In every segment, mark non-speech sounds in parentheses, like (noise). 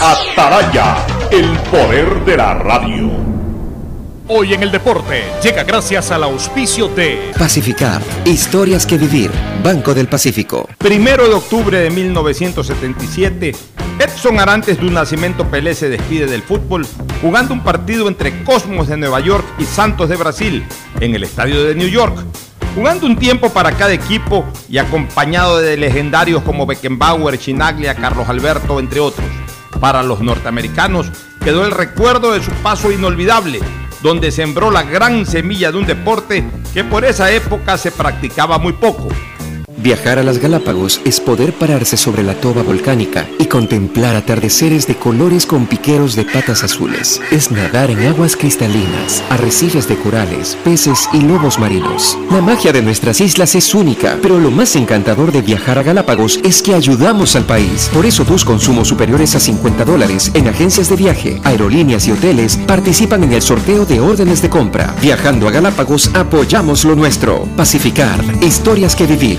Ataraya, el poder de la radio. Hoy en el deporte llega gracias al auspicio de Pacificar, historias que vivir, Banco del Pacífico. Primero de octubre de 1977, Edson Arantes de un nacimiento Pelé se despide del fútbol jugando un partido entre Cosmos de Nueva York y Santos de Brasil en el estadio de New York. Jugando un tiempo para cada equipo y acompañado de legendarios como Beckenbauer, Chinaglia, Carlos Alberto, entre otros. Para los norteamericanos quedó el recuerdo de su paso inolvidable, donde sembró la gran semilla de un deporte que por esa época se practicaba muy poco. Viajar a las Galápagos es poder pararse sobre la toba volcánica y contemplar atardeceres de colores con piqueros de patas azules. Es nadar en aguas cristalinas, arrecifes de corales, peces y lobos marinos. La magia de nuestras islas es única, pero lo más encantador de viajar a Galápagos es que ayudamos al país. Por eso tus consumos superiores a 50 dólares en agencias de viaje, aerolíneas y hoteles participan en el sorteo de órdenes de compra. Viajando a Galápagos apoyamos lo nuestro. Pacificar, historias que vivir.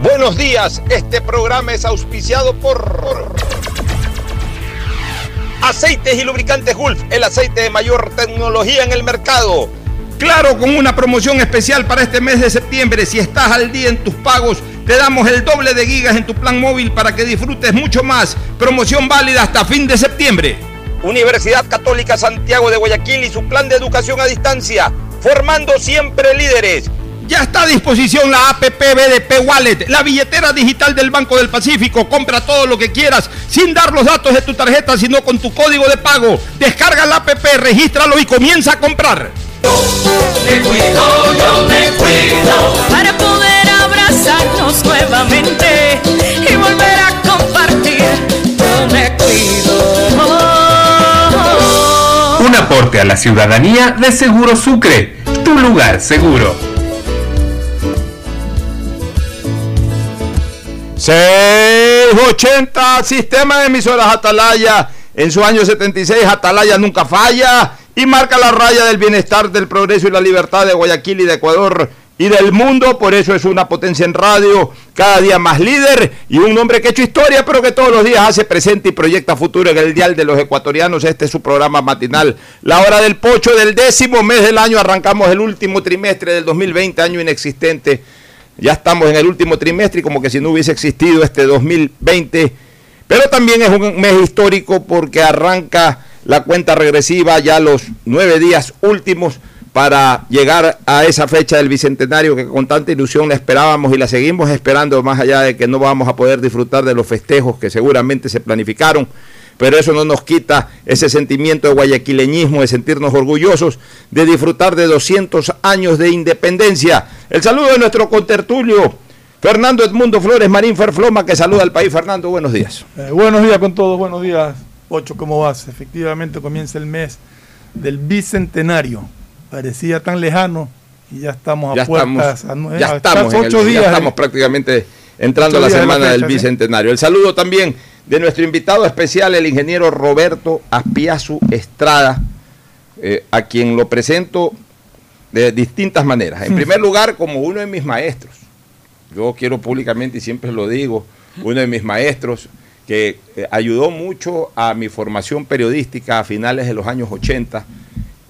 Buenos días, este programa es auspiciado por Aceites y Lubricantes Gulf, el aceite de mayor tecnología en el mercado. Claro, con una promoción especial para este mes de septiembre, si estás al día en tus pagos, te damos el doble de gigas en tu plan móvil para que disfrutes mucho más. Promoción válida hasta fin de septiembre. Universidad Católica Santiago de Guayaquil y su plan de educación a distancia, formando siempre líderes. Ya está a disposición la APP BDP Wallet, la billetera digital del Banco del Pacífico. Compra todo lo que quieras sin dar los datos de tu tarjeta, sino con tu código de pago. Descarga la APP, regístralo y comienza a comprar. Me cuido, yo me cuido para poder abrazarnos nuevamente y volver a compartir. Yo me cuido. Un aporte a la ciudadanía de Seguro Sucre, tu lugar seguro. 680 Sistema de emisoras Atalaya. En su año 76 Atalaya nunca falla y marca la raya del bienestar, del progreso y la libertad de Guayaquil y de Ecuador y del mundo. Por eso es una potencia en radio, cada día más líder y un hombre que ha hecho historia, pero que todos los días hace presente y proyecta futuro en el dial de los ecuatorianos. Este es su programa matinal. La hora del pocho del décimo mes del año. Arrancamos el último trimestre del 2020, año inexistente. Ya estamos en el último trimestre como que si no hubiese existido este 2020. Pero también es un mes histórico porque arranca la cuenta regresiva ya los nueve días últimos para llegar a esa fecha del bicentenario que con tanta ilusión la esperábamos y la seguimos esperando más allá de que no vamos a poder disfrutar de los festejos que seguramente se planificaron pero eso no nos quita ese sentimiento de guayaquileñismo, de sentirnos orgullosos, de disfrutar de 200 años de independencia. El saludo de nuestro contertulio, Fernando Edmundo Flores Marín Ferfloma, que saluda al país. Fernando, buenos días. Eh, buenos días con todos, buenos días, Ocho, ¿cómo vas? Efectivamente comienza el mes del bicentenario. Parecía tan lejano y ya estamos a puertas. a, ya estamos, ocho días, ya estamos prácticamente entrando a la semana del bicentenario. El saludo también de nuestro invitado especial, el ingeniero Roberto Aspiazu Estrada, eh, a quien lo presento de distintas maneras. En primer lugar, como uno de mis maestros. Yo quiero públicamente y siempre lo digo, uno de mis maestros que eh, ayudó mucho a mi formación periodística a finales de los años 80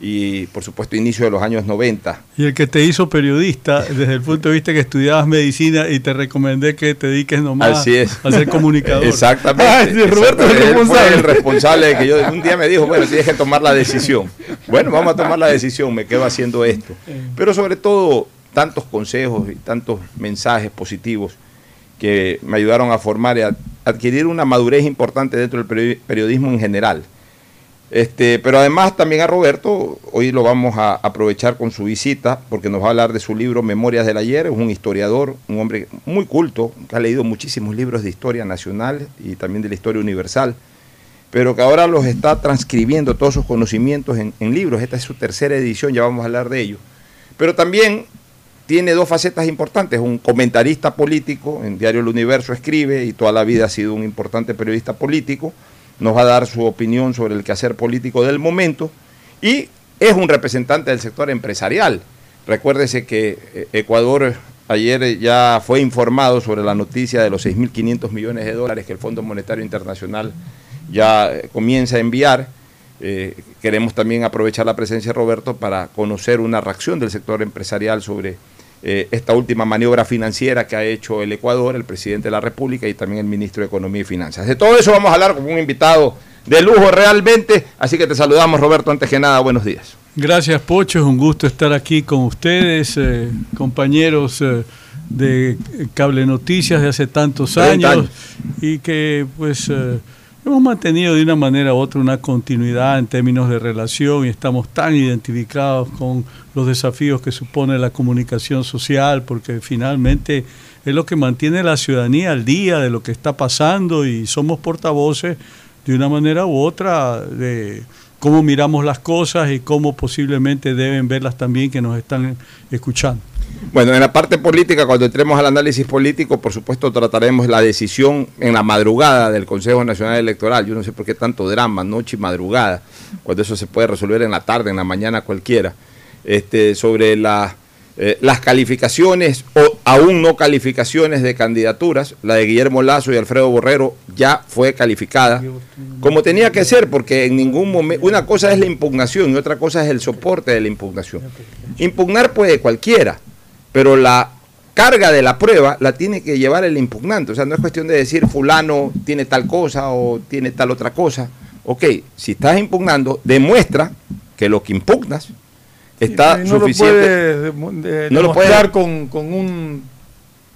y por supuesto inicio de los años 90. Y el que te hizo periodista desde el punto de vista que estudiabas medicina y te recomendé que te dediques nomás Así es. a ser comunicador. Exactamente. Roberto es el Él fue responsable. el responsable de que yo un día me dijo, bueno, tienes que tomar la decisión. Bueno, vamos a tomar la decisión, me quedo haciendo esto. Pero sobre todo, tantos consejos y tantos mensajes positivos que me ayudaron a formar y a adquirir una madurez importante dentro del peri- periodismo en general. Este, pero además también a Roberto, hoy lo vamos a aprovechar con su visita, porque nos va a hablar de su libro Memorias del Ayer, es un historiador, un hombre muy culto, que ha leído muchísimos libros de historia nacional y también de la historia universal, pero que ahora los está transcribiendo todos sus conocimientos en, en libros. Esta es su tercera edición, ya vamos a hablar de ello. Pero también tiene dos facetas importantes, un comentarista político, en Diario El Universo escribe y toda la vida ha sido un importante periodista político, nos va a dar su opinión sobre el quehacer político del momento y es un representante del sector empresarial. Recuérdese que eh, Ecuador ayer ya fue informado sobre la noticia de los 6.500 millones de dólares que el Fondo Monetario Internacional ya eh, comienza a enviar. Eh, queremos también aprovechar la presencia de Roberto para conocer una reacción del sector empresarial sobre eh, esta última maniobra financiera que ha hecho el Ecuador, el presidente de la República y también el ministro de Economía y Finanzas. De todo eso vamos a hablar con un invitado de lujo realmente, así que te saludamos Roberto, antes que nada, buenos días. Gracias, Pocho. Es un gusto estar aquí con ustedes, eh, compañeros eh, de Cable Noticias de hace tantos 30 años, años. y que pues hemos mantenido de una manera u otra una continuidad en términos de relación y estamos tan identificados con los desafíos que supone la comunicación social, porque finalmente es lo que mantiene la ciudadanía al día de lo que está pasando y somos portavoces de una manera u otra de cómo miramos las cosas y cómo posiblemente deben verlas también que nos están escuchando. Bueno, en la parte política, cuando entremos al análisis político, por supuesto trataremos la decisión en la madrugada del Consejo Nacional Electoral. Yo no sé por qué tanto drama, noche y madrugada, cuando eso se puede resolver en la tarde, en la mañana cualquiera, este, sobre la, eh, las calificaciones o aún no calificaciones de candidaturas. La de Guillermo Lazo y Alfredo Borrero ya fue calificada como tenía que ser, porque en ningún momento, una cosa es la impugnación y otra cosa es el soporte de la impugnación. Impugnar puede cualquiera, pero la carga de la prueba la tiene que llevar el impugnante. O sea, no es cuestión de decir fulano tiene tal cosa o tiene tal otra cosa. Ok, si estás impugnando, demuestra que lo que impugnas está no suficiente. Lo No lo puede- demostrar con, con un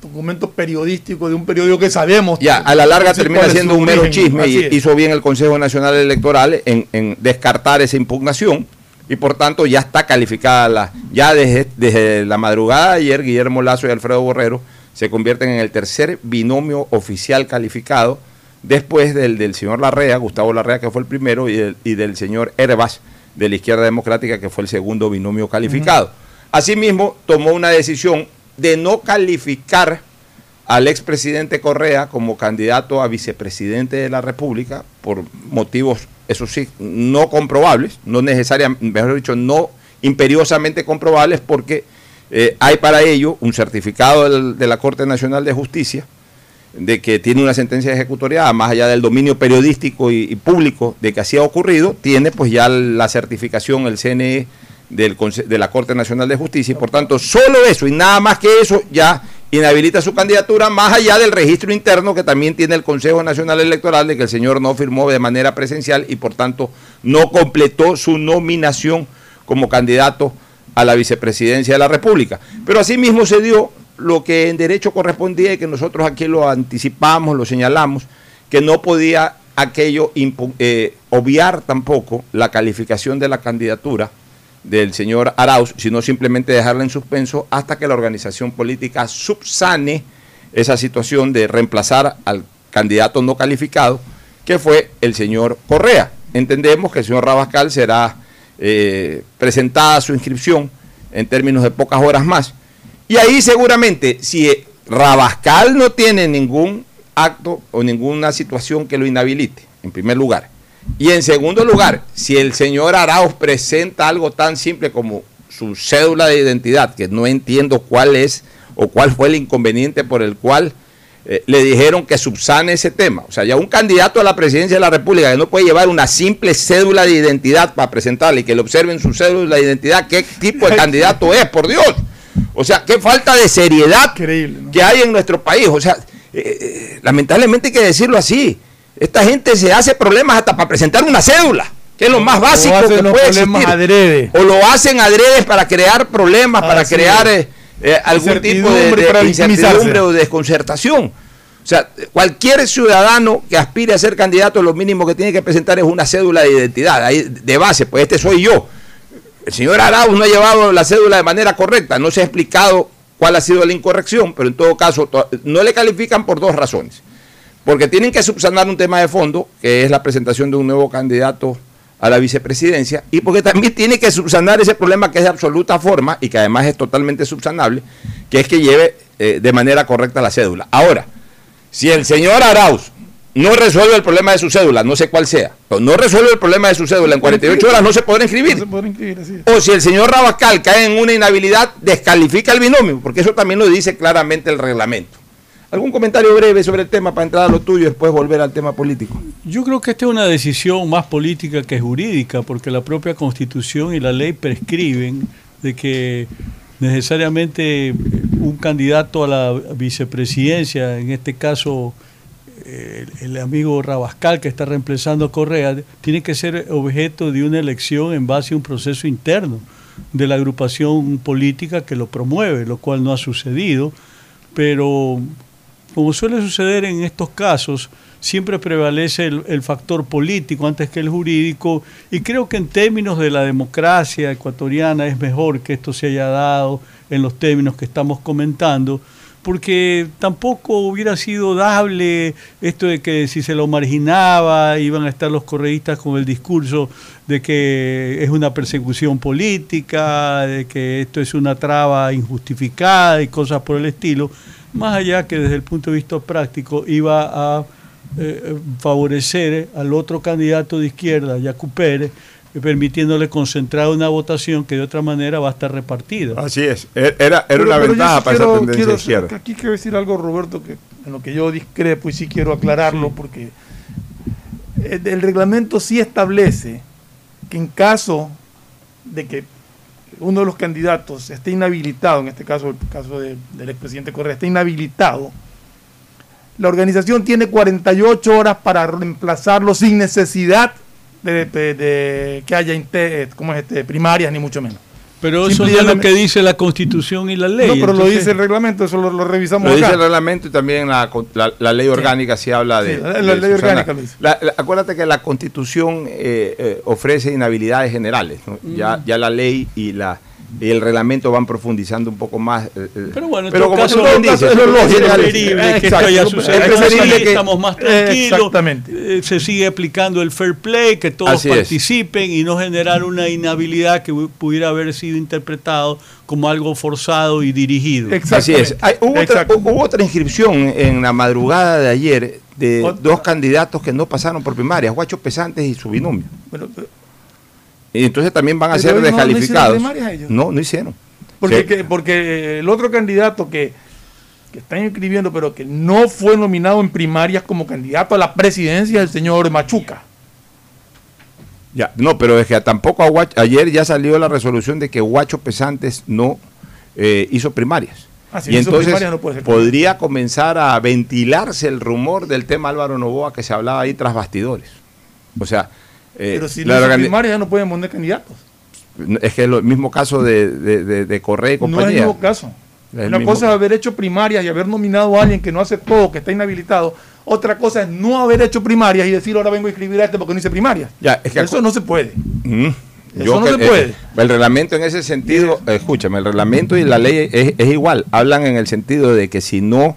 documento periodístico de un periódico que sabemos. Ya, a la larga termina siendo un mero origen. chisme y hizo bien el Consejo Nacional Electoral en, en descartar esa impugnación y por tanto ya está calificada la, ya desde, desde la madrugada de ayer Guillermo Lazo y Alfredo Borrero se convierten en el tercer binomio oficial calificado después del, del señor Larrea, Gustavo Larrea que fue el primero y del, y del señor Herbas de la izquierda democrática que fue el segundo binomio calificado. Asimismo tomó una decisión de no calificar al expresidente Correa como candidato a vicepresidente de la República por motivos, eso sí, no comprobables, no necesariamente, mejor dicho, no imperiosamente comprobables porque eh, hay para ello un certificado de la Corte Nacional de Justicia de que tiene una sentencia ejecutoriada, más allá del dominio periodístico y, público de que así ha ocurrido, tiene pues ya la certificación, el CNE del, de la Corte Nacional de Justicia, y por tanto, solo eso y nada más que eso ya inhabilita su candidatura, más allá del registro interno que también tiene el Consejo Nacional Electoral de que el señor no firmó de manera presencial y por tanto no completó su nominación como candidato a la vicepresidencia de la República. Pero asimismo se dio lo que en derecho correspondía y que nosotros aquí lo anticipamos, lo señalamos, que no podía aquello eh, obviar tampoco la calificación de la candidatura del señor Arauz, sino simplemente dejarla en suspenso hasta que la organización política subsane esa situación de reemplazar al candidato no calificado, que fue el señor Correa. Entendemos que el señor Rabascal será eh, presentada su inscripción en términos de pocas horas más. Y ahí seguramente, si Rabascal no tiene ningún acto o ninguna situación que lo inhabilite, en primer lugar, y en segundo lugar, si el señor Arauz presenta algo tan simple como su cédula de identidad, que no entiendo cuál es o cuál fue el inconveniente por el cual eh, le dijeron que subsane ese tema. O sea, ya un candidato a la presidencia de la República que no puede llevar una simple cédula de identidad para presentarle y que le observen su cédula de identidad, ¿qué tipo de (laughs) candidato es, por Dios? O sea, qué falta de seriedad que hay en nuestro país. O sea, eh, eh, lamentablemente hay que decirlo así. Esta gente se hace problemas hasta para presentar una cédula, que es lo más básico que puede existir. O lo hacen adrede para crear problemas, para crear eh, algún tipo de, de incertidumbre o desconcertación. O sea, cualquier ciudadano que aspire a ser candidato, lo mínimo que tiene que presentar es una cédula de identidad, ahí de base, pues este soy yo. El señor Arauz no ha llevado la cédula de manera correcta, no se ha explicado cuál ha sido la incorrección, pero en todo caso no le califican por dos razones. Porque tienen que subsanar un tema de fondo, que es la presentación de un nuevo candidato a la vicepresidencia, y porque también tiene que subsanar ese problema que es de absoluta forma y que además es totalmente subsanable, que es que lleve eh, de manera correcta la cédula. Ahora, si el señor Arauz no resuelve el problema de su cédula, no sé cuál sea, pero no resuelve el problema de su cédula en 48 horas, no se podrá inscribir. O si el señor Rabascal cae en una inhabilidad, descalifica el binomio, porque eso también lo dice claramente el reglamento. ¿Algún comentario breve sobre el tema para entrar a lo tuyo y después volver al tema político? Yo creo que esta es una decisión más política que jurídica, porque la propia constitución y la ley prescriben de que necesariamente un candidato a la vicepresidencia, en este caso el, amigo Rabascal que está reemplazando a Correa, tiene que ser objeto de una elección en base a un proceso interno de la agrupación política que lo promueve, lo cual no ha sucedido, pero como suele suceder en estos casos, siempre prevalece el, factor político antes que el jurídico y creo que en términos de la democracia ecuatoriana es mejor que esto se haya dado en los términos que estamos comentando, porque tampoco hubiera sido dable esto de que si se lo marginaba iban a estar los correístas con el discurso de que es una persecución política, de que esto es una traba injustificada y cosas por el estilo, más allá que desde el punto de vista práctico iba a eh, favorecer al otro candidato de izquierda, Yacu Pérez, permitiéndole concentrar una votación que de otra manera va a estar repartida. Así es, e-, era, era una ventaja para esa tendencia izquierda. Aquí quiero decir algo, Roberto, que en lo que yo discrepo y sí quiero aclararlo, porque el, reglamento sí establece que en caso de que uno de los candidatos esté inhabilitado, en este caso el caso del expresidente Correa, esté inhabilitado, la organización tiene 48 horas para reemplazarlo sin necesidad de, que haya como es este, primarias, ni mucho menos. Pero eso es lo que dice la Constitución y la ley. No, pero lo dice el reglamento, eso lo, revisamos. Lo dice el reglamento y también la, la, ley orgánica sí, habla de. la, ley orgánica lo dice. acuérdate que la Constitución eh, eh, ofrece inhabilidades generales. Ya, ya la ley y la y el reglamento van profundizando un poco más. Eh, eh. Pero bueno, en pero como caso, tú dices, es preferible que esto haya sucedido. Es preferible que estamos más tranquilos. Exactamente. Eh, se sigue aplicando el fair play, que todos participen y no generar una inhabilidad que pudiera haber sido interpretado como algo forzado y dirigido. Así es. hubo, otra, hubo, otra, inscripción en la madrugada de ayer de dos candidatos que no pasaron por primaria, Guacho Pesantes y su binomio. Bueno, y entonces también van a ser descalificados. No, no, hicieron. Porque, porque el otro candidato que, que están inscribiendo, pero que no fue nominado en primarias como candidato a la presidencia, es el señor Machuca. Ya, no, pero es que tampoco ayer ya salió la resolución de que Guacho Pesantes no eh, hizo primarias. Ah, y entonces podría comenzar a ventilarse el rumor del tema Álvaro Novoa que se hablaba ahí tras bastidores. O sea, eh, Pero si los primarias ya no pueden poner candidatos. Es que es el mismo caso de, de, de, Correa y compañía. No es el mismo caso. Una cosa es haber hecho primarias y haber nominado a alguien que no hace todo, que está inhabilitado. Otra cosa es no haber hecho primarias y decir ahora vengo a escribir a este porque no hice primarias. Ya, Eso no se puede. Eso no se puede. el reglamento en ese sentido, escúchame, el reglamento y la ley es, igual. Hablan en el sentido de que si no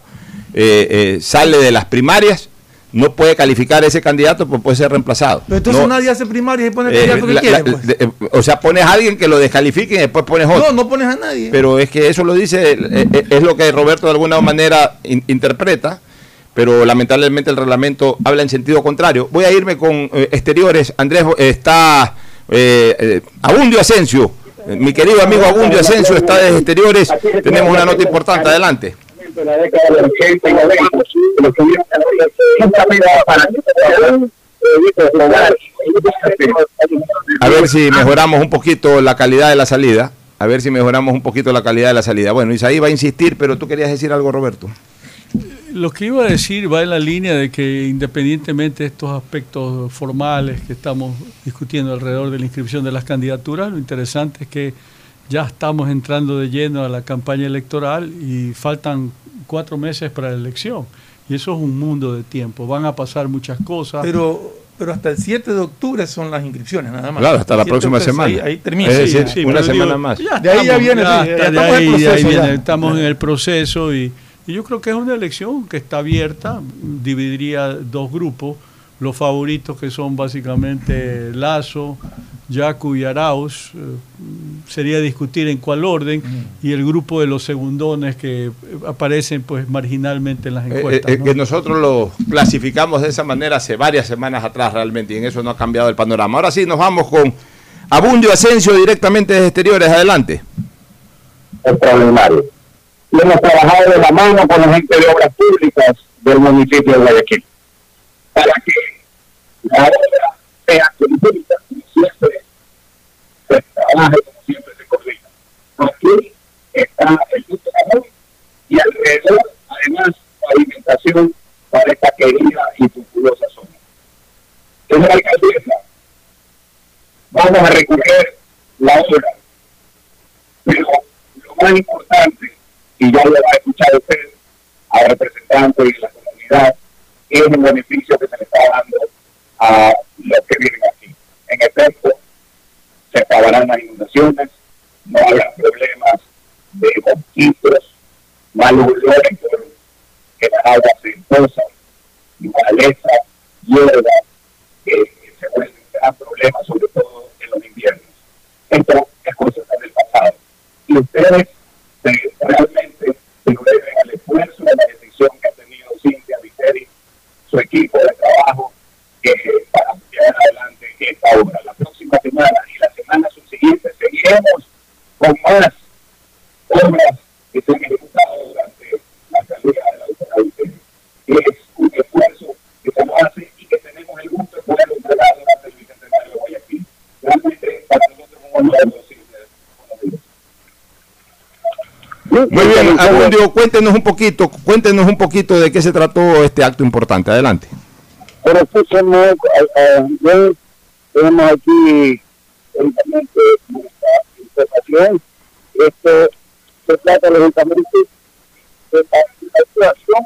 eh, eh, sale de las primarias, no puede calificar ese candidato, pues puede ser reemplazado. Pero entonces nadie hace primaria y pone el candidato que quiere. Pues. Eh, o sea, pones a alguien que lo descalifique y después pones otro. No, no pones a nadie. Pero es que eso lo dice, eh, eh, es lo que Roberto de alguna manera interpreta, pero lamentablemente el reglamento habla en sentido contrario. Voy a irme con exteriores. Andrés, está Abundio Asensio. Mi querido amigo Abundio Asensio está desde exteriores. Tenemos una nota importante. Adelante. De la década de los 80 y 90, los que vieron nunca me daba para A ver si mejoramos un poquito la calidad de la salida. A ver si mejoramos un poquito la calidad de la salida. Bueno, Isaí va a insistir, pero tú querías decir algo, Roberto. Lo que iba a decir va en la línea de que independientemente de estos aspectos formales que estamos discutiendo alrededor de la inscripción de las candidaturas, lo interesante es que ya estamos entrando de lleno a la campaña electoral y faltan cuatro meses para la elección. Y eso es un mundo de tiempo. Van a pasar muchas cosas. Pero, pero hasta el 7 de octubre son las inscripciones, nada más. Claro, hasta la próxima semana. Ahí, ahí termina. Es decir, Sí, una semana digo, más. ya De ahí ya viene, estamos en ahí- el proceso, viene, ya. estamos en el proceso y, y yo creo que es una elección que está abierta, dividiría dos grupos, los favoritos que son básicamente Lazo, Yacu y Arauz, eh, sería discutir en cuál orden, y el grupo de los segundones que eh, aparecen pues marginalmente en las Eh, encuestas. eh, ¿no? que nosotros lo clasificamos de esa manera hace varias semanas atrás realmente y en eso no ha cambiado el panorama. Ahora sí, nos vamos con Abundio Asensio directamente desde exteriores. Adelante. extraordinario. Y hemos trabajado de la mano con la gente de obras públicas del municipio de Guayaquil para que la obra sea completa y siempre se trabaje como siempre se coordina. Aquí está el punto común y alrededor, además, pavimentación para esta querida y populosa zona. Señora alcaldesa, vamos a recorrer la obra pero lo más importante, y ya lo va a escuchar usted, a representantes de la comunidad, es el beneficio que se le está dando a los que viven aquí. En efecto, se acabarán las inundaciones, no habrá problemas de mosquitos, malos olores que las aguas se imposan, maleza, hierba, que, que se vuelven gran problema, sobre todo en los inviernos. Esto es cosa del pasado. Y ustedes se- realmente se lo deben al esfuerzo a la decisión que ha tenido Cintia Viteri, su equipo de trabajo, que adelante esta obra. La próxima semana y la semana subsiguiente seguiremos con más obras que se han ejecutado durante la salida de la Viteri. Es un esfuerzo que se nos hace y que tenemos el gusto de poder entregar durante el Bicentenario de Guayaquil. Realmente para nosotros es un honor. Muy bien, Abundio, cuéntenos un poquito, cuéntenos un poquito de qué se trató este acto importante. Adelante. Pero escúchenme, bien, tenemos aquí nuestra información. Esto se trata lógicamente de la actuación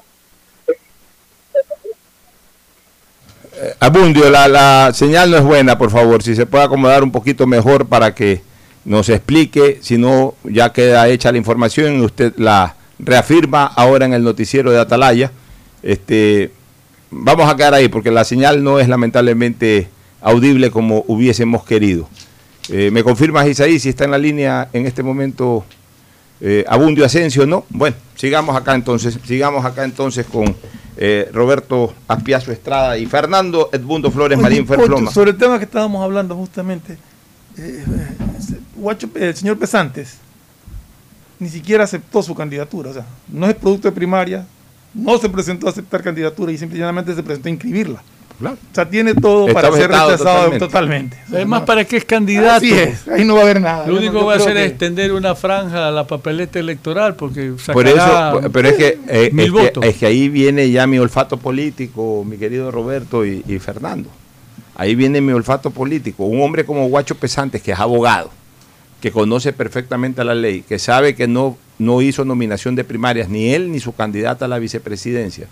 Eh, Abundio, la, la señal no es buena, por favor. Si se puede acomodar un poquito mejor para que nos explique, si no, ya queda hecha la información y usted la reafirma ahora en el noticiero de Atalaya. Este, vamos a quedar ahí porque la señal no es lamentablemente audible como hubiésemos querido. Eh, ¿Me confirmas, Isaí, si está en la línea en este momento eh, Abundio Asensio? No. Bueno, sigamos acá entonces, sigamos acá entonces con eh, Roberto Aspiazo Estrada y Fernando Edmundo Flores Oye, Marín Pocho, Ferfloma. sobre el tema que estábamos hablando justamente, el señor Pesantes ni siquiera aceptó su candidatura, o sea, no es producto de primaria, no se presentó a aceptar candidatura y simplemente se presentó a inscribirla. Claro. O sea, tiene todo Está para ser rechazado totalmente. totalmente. O sea, Además, no- ¿para qué es candidato? Así es, ahí no va a haber nada. Lo único no- que va a hacer es extender una franja a la papeleta electoral porque Por sacará eso, pero es que, eh, mil es, que votos. es que ahí viene ya mi olfato político, mi querido Roberto y, y Fernando. Ahí viene mi olfato político. Un hombre como Guacho Pesantes, que es abogado, que conoce perfectamente la ley, que sabe que no, no hizo nominación de primarias, ni él ni su candidata a la vicepresidencia,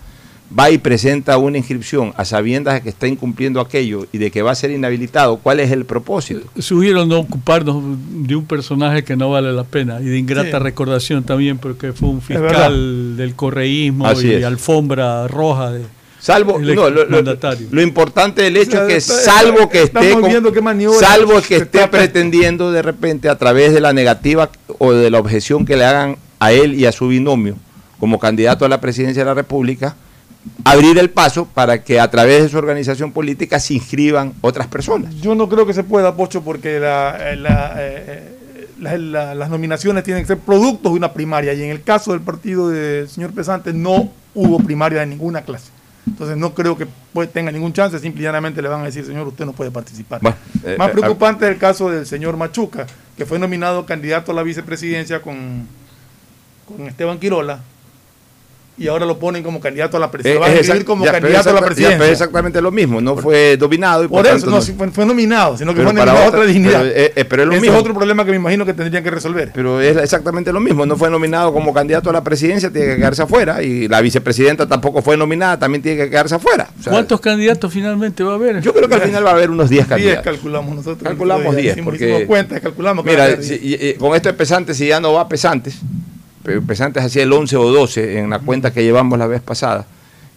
va y presenta una inscripción a sabiendas de que está incumpliendo aquello y de que va a ser inhabilitado. ¿Cuál es el propósito? Sugiero no ocuparnos de un personaje que no vale la pena y de ingrata Sí. recordación también porque fue un fiscal del correísmo Así y es. alfombra roja de Salvo, el no, lo, lo- mandatario. lo importante del hecho O sea, es que está- salvo que esté con- viendo qué maniobras salvo que esté está- pretendiendo de repente a través de la negativa o de la objeción que le hagan a él y a su binomio como candidato a la presidencia de la República abrir el paso para que a través de su organización política se inscriban otras personas. Yo no creo que se pueda, Pocho, porque la, eh, la, eh, eh, la- la- las nominaciones tienen que ser productos de una primaria y en el caso del partido del señor Pesante no hubo primaria de ninguna clase. Entonces no creo que puede- tenga ningún chance, simple y llanamente le van a decir, señor, usted no puede participar. Bueno, eh, Más eh, preocupante es el caso del señor Machuca, que fue nominado candidato a la vicepresidencia con, con Esteban Quirola y ahora lo ponen como candidato a la Eh, presidencia. Va a es inscribir exact- como ya, pero candidato a la ya, presidencia. pero es exactamente lo mismo, no fue dominado y por, Por eso, tanto no, fue, fue nominado, sino que Pero fue para nominado a otra- otra dignidad. pero, eh, eh, pero es lo Ese mismo. es otro problema que me imagino que tendrían que resolver. Pero es exactamente lo mismo, no fue nominado como candidato a la presidencia, tiene que quedarse afuera, y la vicepresidenta tampoco fue nominada, también tiene que quedarse afuera. O sea, ¿Cuántos candidatos finalmente va a haber? Yo creo que al final va a haber unos 10 10 candidatos. calculamos nosotros. Calculamos 10, Hicimos, porque- cuentas, calculamos. Mira, ser si- 10. y- y con esto de pesantes, si ya no va pesantes, pesantes hacía el 11 o 12 en la cuenta que llevamos la vez pasada,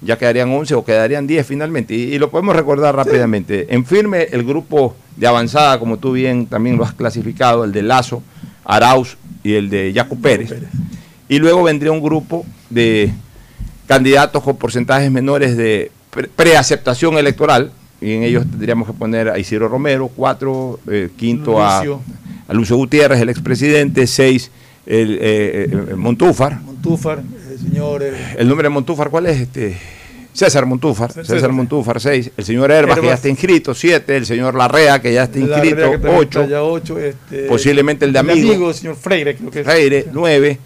ya quedarían 11 o quedarían 10 finalmente. Y, y lo podemos recordar rápidamente. En firme, el grupo de avanzada, como tú bien también lo has clasificado, el de Lazo, Arauz y el de Yacu Pérez. Y luego vendría un grupo de candidatos con porcentajes menores de pre- preaceptación electoral, y en ellos tendríamos que poner a Isidro Romero, cuatro, eh, quinto a, a Lucio Gutiérrez, el expresidente, seis, el, eh, eh, Montúfar. Montúfar, el señor. eh, El nombre de Montúfar, ¿cuál es? este César Montúfar, César. César Montúfar, seis. El señor Herbas, que ya Herbas. está inscrito, siete. El señor Larrea, que ya está inscrito, Herrera, que también ocho. está ya ocho, este, Posiblemente el de amigo. el señor Freire, creo que. Freire, nueve.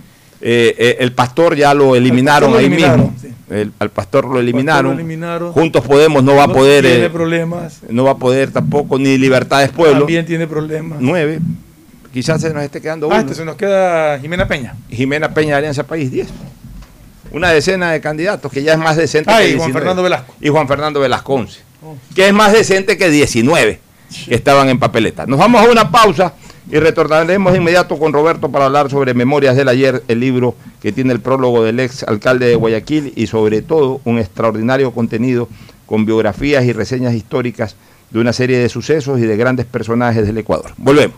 Eh, eh, el pastor ya lo eliminaron lo ahí mismo. El, al pastor lo eliminaron. lo eliminaron. Juntos Podemos no va a poder. Tiene eh, problemas. no va a poder tampoco, ni Libertades Pueblo. También tiene problemas. Nueve. Quizás se nos esté quedando Ah, uno. este se nos queda Jimena Peña. Jimena Peña de Alianza País, 10. Una decena de candidatos, que ya es más decente Ah, que y Juan 19. Fernando Velasco. Y Juan Fernando Velasco 11. Que es más decente que 19 que estaban en papeleta. Nos vamos a una pausa y retornaremos de inmediato con Roberto para hablar sobre Memorias del Ayer, el libro que tiene el prólogo del ex alcalde de Guayaquil y sobre todo un extraordinario contenido con biografías y reseñas históricas de una serie de sucesos y de grandes personajes del Ecuador. Volvemos.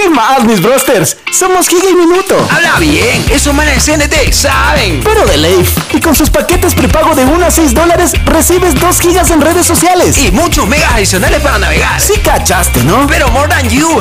¿Qué más, mis brosters? Somos Giga y Minuto. Habla bien, esos manes de CNT saben. Pero de ley. Y con sus paquetes prepago de 1 a 6 dólares, recibes 2 gigas en redes sociales. Y muchos megas adicionales para navegar. Sí cachaste, ¿no? Pero more than you. (laughs)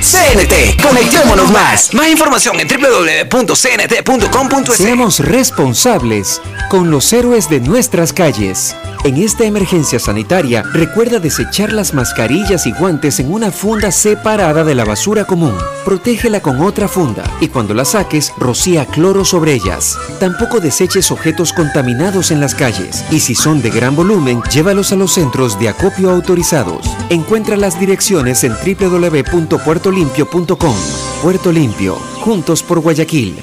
CNT, conectémonos más. Más información en www.cnt.com.es. Seamos responsables con los héroes de nuestras calles. En esta emergencia sanitaria, recuerda desechar las mascarillas y guantes en una funda separada de la basura común. Protégela con otra funda y cuando la saques, rocía cloro sobre ellas. Tampoco deseches objetos contaminados en las calles y si son de gran volumen, llévalos a los centros de acopio autorizados. Encuentra las direcciones en www.puertolimpio.com. Puerto Limpio, juntos por Guayaquil.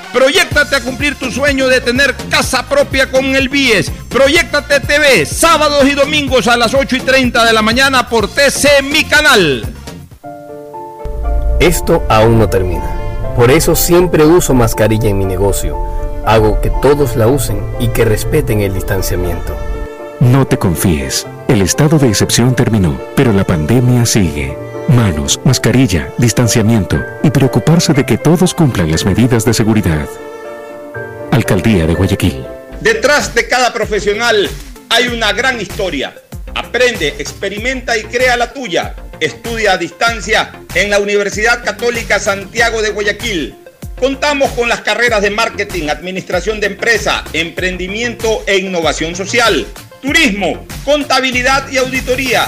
Proyectate a cumplir tu sueño de tener casa propia con el BIES. Proyectate TV, sábados y domingos a las 8 y 30 de la mañana por TC Mi Canal. Esto aún no termina. Por eso siempre uso mascarilla en mi negocio. Hago que todos la usen y que respeten el distanciamiento. No te confíes. El estado de excepción terminó, pero la pandemia sigue. Manos, mascarilla, distanciamiento y preocuparse de que todos cumplan las medidas de seguridad. Alcaldía de Guayaquil. Detrás de cada profesional hay una gran historia. Aprende, experimenta y crea la tuya. Estudia a distancia en la Universidad Católica Santiago de Guayaquil. Contamos con las carreras de marketing, administración de empresa, emprendimiento e innovación social, turismo, contabilidad y auditoría,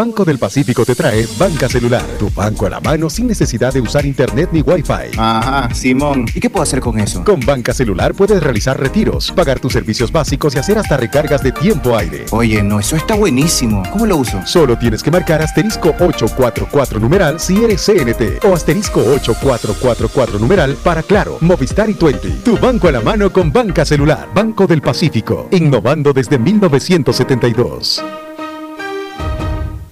Banco del Pacífico te trae Banca Celular, tu banco a la mano sin necesidad de usar internet ni wifi. Ajá, Simón. ¿Y qué puedo hacer con eso? Con Banca Celular puedes realizar retiros, pagar tus servicios básicos y hacer hasta recargas de tiempo aire. Oye, no, eso está buenísimo. ¿Cómo lo uso? Solo tienes que marcar asterisco 844 numeral si eres CNT o asterisco 8444 numeral para Claro, Movistar y Twenty. Tu banco a la mano con Banca Celular. Banco del Pacífico, innovando desde 1972.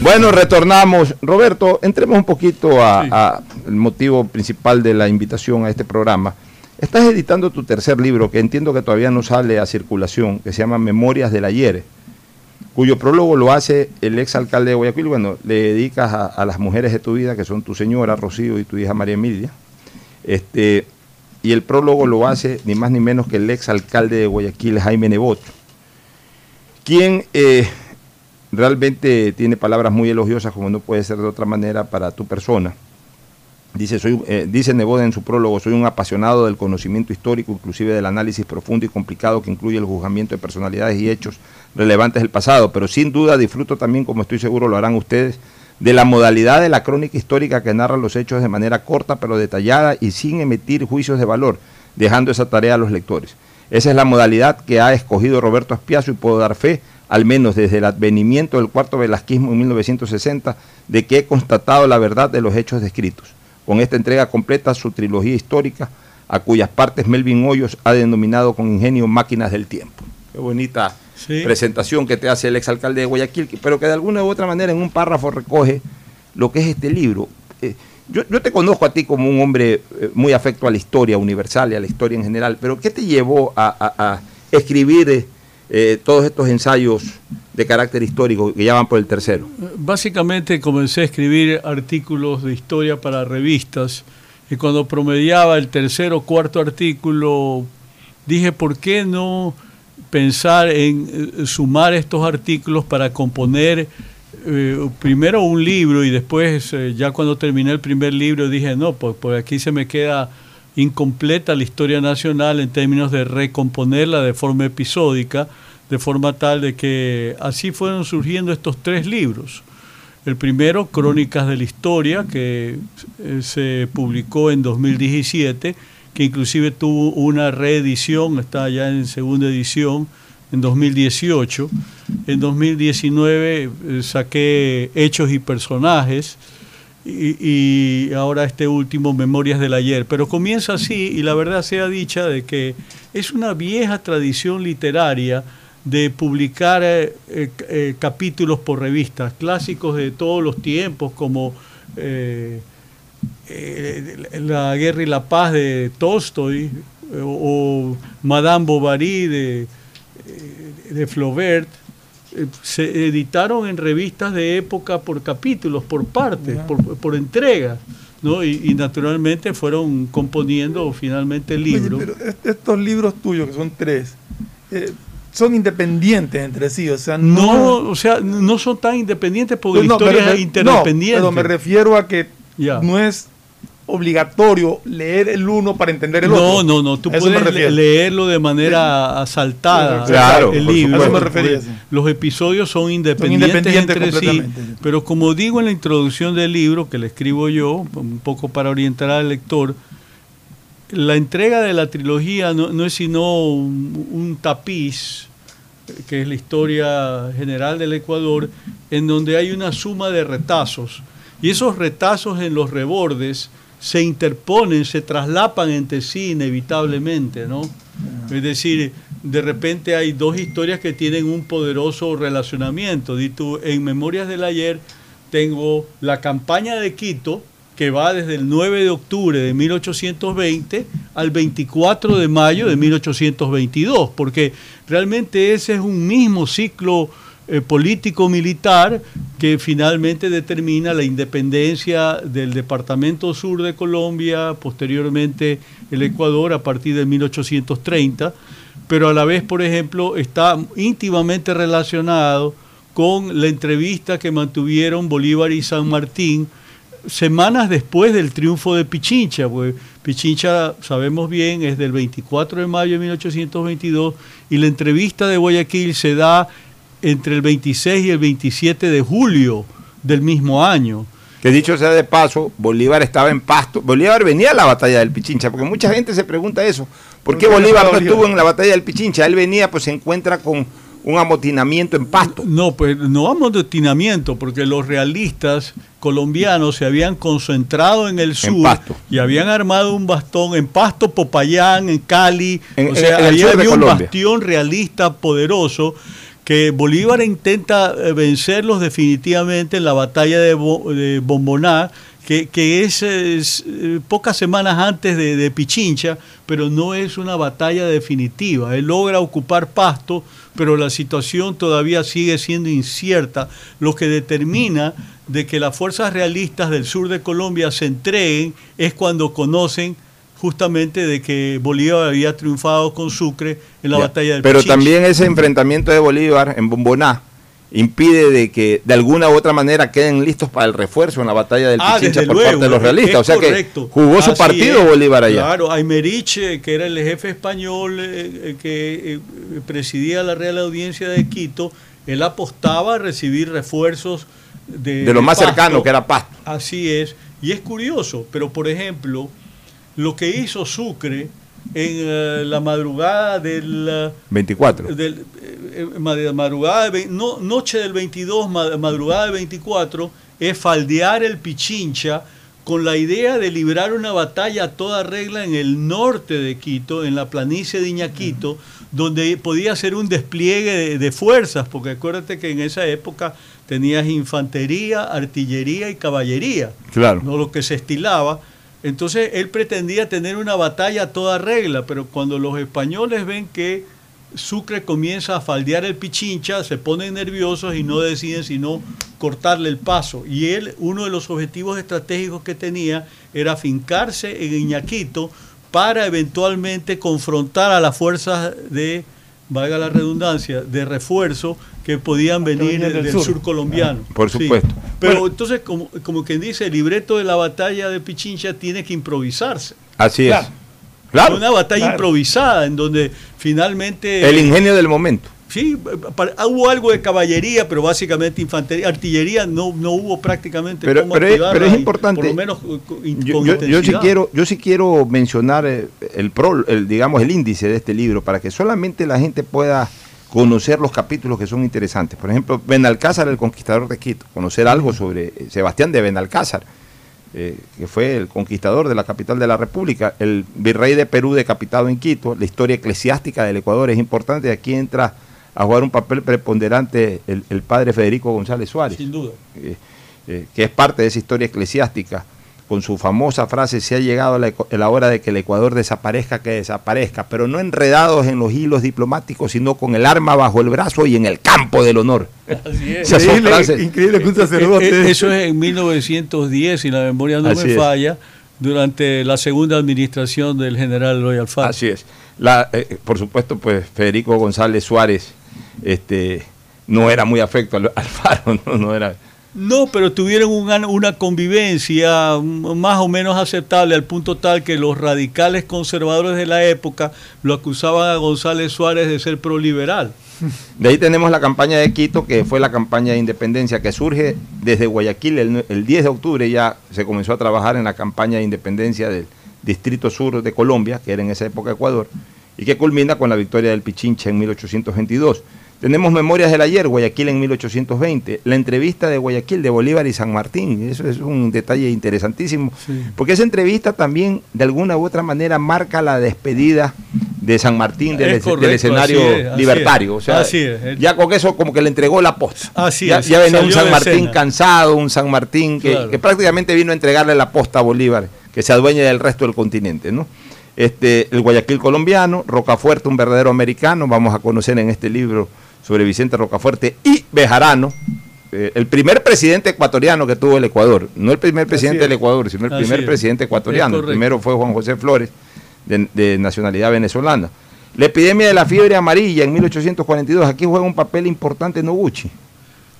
Bueno, retornamos. Roberto, entremos un poquito a, el motivo principal de la invitación a este programa. Estás editando tu tercer libro, que entiendo que todavía no sale a circulación, que se llama Memorias del Ayer, cuyo prólogo lo hace el ex alcalde de Guayaquil. Bueno, le dedicas a, a, las mujeres de tu vida, que son tu señora Rocío y tu hija María Emilia. Este, y el prólogo lo hace ni más ni menos que el ex alcalde de Guayaquil, Jaime Nebot, quien eh, realmente tiene palabras muy elogiosas, como no puede ser de otra manera, para tu persona. Dice, soy, eh, dice Nebot en su prólogo, soy un apasionado del conocimiento histórico, inclusive del análisis profundo y complicado que incluye el juzgamiento de personalidades y hechos relevantes del pasado, pero sin duda disfruto también, como estoy seguro lo harán ustedes, de la modalidad de la crónica histórica que narra los hechos de manera corta pero detallada y sin emitir juicios de valor, dejando esa tarea a los lectores. Esa es la modalidad que ha escogido Roberto Aspiazo y puedo dar fe al menos desde el advenimiento del cuarto velasquismo en 1960, de que he constatado la verdad de los hechos descritos. Con esta entrega completa su trilogía histórica, a cuyas partes Melvin Hoyos ha denominado con ingenio máquinas del tiempo. Qué bonita sí. presentación que te hace el exalcalde de Guayaquil, pero que de alguna u otra manera en un párrafo recoge lo que es este libro. Eh, yo, yo, te conozco a ti como un hombre eh, muy afecto a la historia universal y a la historia en general, pero ¿qué te llevó a, a, a escribir eh, todos estos ensayos de carácter histórico que ya van por el tercero? Básicamente comencé a escribir artículos de historia para revistas y cuando promediaba el tercer o cuarto artículo dije, ¿por qué no pensar en eh, sumar estos artículos para componer eh, primero un libro y después, ya cuando terminé el primer libro, dije, no, pues por aquí se me queda incompleta la historia nacional en términos de recomponerla de forma episódica, de forma tal de que así fueron surgiendo estos tres libros. El primero, Crónicas de la Historia, que eh, se publicó en 2017, que inclusive tuvo una reedición, está ya en segunda edición, en 2018. En 2019 eh, saqué Hechos y Personajes y, ahora este último, Memorias del Ayer. Pero comienza así y la verdad sea dicha de que es una vieja tradición literaria de publicar eh, eh, eh, capítulos por revistas, clásicos de todos los tiempos como eh, La Guerra y la Paz de Tolstoy o, o Madame Bovary de, de Flaubert se editaron en revistas de época por capítulos, por partes, por, por entregas. ¿no? Y, y, naturalmente fueron componiendo finalmente el libro. Oye, pero estos libros tuyos, que son tres, eh, son independientes entre sí, o sea, no, no, o sea, no son tan independientes porque no, la historia pero, es interdependiente. No, pero me refiero a que no es obligatorio leer el uno para entender el no, otro. No, no, no, tú puedes leerlo de manera asaltada, claro, el libro. Eso me refería, sí. Los episodios son independientes, son independientes entre sí, pero como digo en la introducción del libro, que le escribo yo, un poco para orientar al lector, la entrega de la trilogía no, no es sino un, un tapiz, que es la historia general del Ecuador, en donde hay una suma de retazos. Y esos retazos en los rebordes se interponen, se traslapan entre sí inevitablemente, ¿no? Es decir, de repente hay dos historias que tienen un poderoso relacionamiento. Dito, en Memorias del Ayer tengo la campaña de Quito, que va desde el 9 de octubre de 1820 al 24 de mayo de 1822, porque realmente ese es un mismo ciclo eh, político-militar que finalmente determina la independencia del Departamento Sur de Colombia, posteriormente el Ecuador a partir de 1830, pero a la vez, por ejemplo, está íntimamente relacionado con la entrevista que mantuvieron Bolívar y San Martín semanas después del triunfo de Pichincha, pues Pichincha, sabemos bien, es del 24 de mayo de 1822 y la entrevista de Guayaquil se da entre el 26 y el 27 de julio del mismo año. Que dicho sea de paso, Bolívar estaba en Pasto. Bolívar venía a la batalla del Pichincha, porque mucha gente se pregunta eso. ¿Por qué Bolívar no estuvo en la batalla del Pichincha? Él venía, pues se encuentra con un amotinamiento en Pasto. No, pues no amotinamiento, porque los realistas colombianos se habían concentrado en el sur en y habían armado un bastón en Pasto, Popayán, en Cali. En, o sea, en ahí había un bastión realista poderoso que Bolívar intenta vencerlos definitivamente en la batalla de, Bo, Bomboná, que, es, es, pocas semanas antes de, de, Pichincha, pero no es una batalla definitiva. Él logra ocupar Pasto, pero la situación todavía sigue siendo incierta, lo que determina de que las fuerzas realistas del sur de Colombia se entreguen es cuando conocen justamente de que Bolívar había triunfado con Sucre en la ya, batalla del Pero Pichincha. también ese enfrentamiento de Bolívar en Bomboná impide de que de alguna u otra manera queden listos para el refuerzo en la batalla del ah, Pichincha por luego, parte de los realistas. O sea correcto. que jugó su partido es. Bolívar allá. Claro, Aymerich, que era el jefe español eh, que eh, presidía la Real Audiencia de Quito, él apostaba a recibir refuerzos de, de lo más Pasto. cercano que era Pasto. Así es. Y es curioso, pero por ejemplo, lo que hizo Sucre en uh, la madrugada del 24 del, eh, madrugada de, no, noche del 22 madrugada del 24 es faldear el Pichincha con la idea de librar una batalla a toda regla en el norte de Quito, en la planicie de Iñaquito, uh -huh. donde podía ser un despliegue de, de, fuerzas, porque acuérdate que en esa época tenías infantería, artillería y caballería, claro. no lo que se estilaba. Entonces él pretendía tener una batalla a toda regla, pero cuando los españoles ven que Sucre comienza a faldear el Pichincha, se ponen nerviosos y no deciden sino cortarle el paso. Y él, uno de los objetivos estratégicos que tenía era fincarse en Iñaquito para eventualmente confrontar a las fuerzas de, valga la redundancia, de refuerzo que podían venir del, del sur. sur. colombiano. Ah, por supuesto. Sí. Pero bueno, entonces, como, como quien dice, el libreto de la batalla de Pichincha tiene que improvisarse. Así es. Claro. Claro, una batalla claro. improvisada en donde finalmente... El ingenio del momento. Sí, para- hubo algo de caballería, pero básicamente infantería, artillería no, no hubo prácticamente Pero, cómo pero, es, activarla pero es y importante. Por lo menos uh, con, yo, yo- yo sí quiero, yo sí quiero mencionar eh, el, pro, el, digamos, el índice de este libro para que solamente la gente pueda conocer los capítulos que son interesantes. Por ejemplo, Benalcázar, el conquistador de Quito, conocer algo sobre eh, Sebastián de Benalcázar, eh, que fue el conquistador de la capital de la República, el virrey de Perú decapitado en Quito, la historia eclesiástica del Ecuador es importante, aquí entra a jugar un papel preponderante el, el padre Federico González Suárez Sin duda. eh, eh, que es parte de esa historia eclesiástica, con su famosa frase, se ha llegado a la, la hora de que el Ecuador desaparezca, que desaparezca, pero no enredados en los hilos diplomáticos, sino con el arma bajo el brazo y en el campo del honor. Así es. Increíble, que un sacerdote. eh, Eso es en 1910, si la memoria no Así me es. falla, durante la segunda administración del general Roy Alfaro. Así es. La, eh, por supuesto, pues Federico González Suárez este, no era muy afecto al, (laughs) al Faro, no, no era... No, pero tuvieron una, una convivencia más o menos aceptable al punto tal que los radicales conservadores de la época lo acusaban a González Suárez de ser proliberal. De ahí tenemos la campaña de Quito, que fue la campaña de independencia que surge desde Guayaquil. El, el 10 de octubre ya se comenzó a trabajar en la campaña de independencia del Distrito Sur de Colombia, que era en esa época Ecuador, y que culmina con la victoria del Pichincha en 1822. Tenemos Memorias del Ayer, Guayaquil en 1820, la entrevista de Guayaquil de Bolívar y San Martín, eso es un detalle interesantísimo, porque esa entrevista también de alguna u otra manera marca la despedida de San Martín del, Es escenario así es, así libertario. o sea, así es. ya con eso como que le entregó la posta. Así ya, es, ya venía un San Martín escena. cansado, un San Martín que, Claro. que prácticamente vino a entregarle la posta a Bolívar, que se adueña del resto del continente, ¿no? Este, el Guayaquil colombiano, Rocafuerte, un verdadero americano, vamos a conocer en este libro sobre Vicente Rocafuerte y Bejarano, eh, el primer presidente ecuatoriano que tuvo el Ecuador, no el primer presidente es. del Ecuador, sino el Así primer es. presidente ecuatoriano. El primero fue Juan José Flores, de, de nacionalidad venezolana. La epidemia de la fiebre amarilla en 1842, aquí juega un papel importante Noguchi.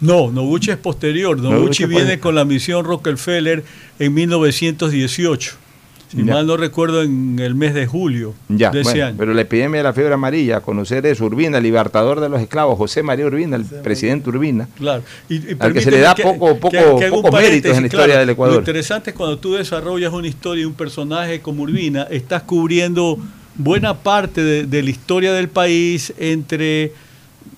No, Noguchi es posterior. Noguchi viene con la misión Rockefeller en 1918. Si Ya. mal no recuerdo, en el mes de julio Ya, de ese bueno, año. pero la epidemia de la fiebre amarilla, conocer es Urbina, el libertador de los esclavos, José María Urbina, el presidente Urbina. Claro. Y, y Al que se le da permíteme poco- poco- pocos méritos en la historia del Ecuador. Lo interesante es cuando tú desarrollas una historia y un personaje como Urbina, estás cubriendo buena parte de, de la historia del país entre,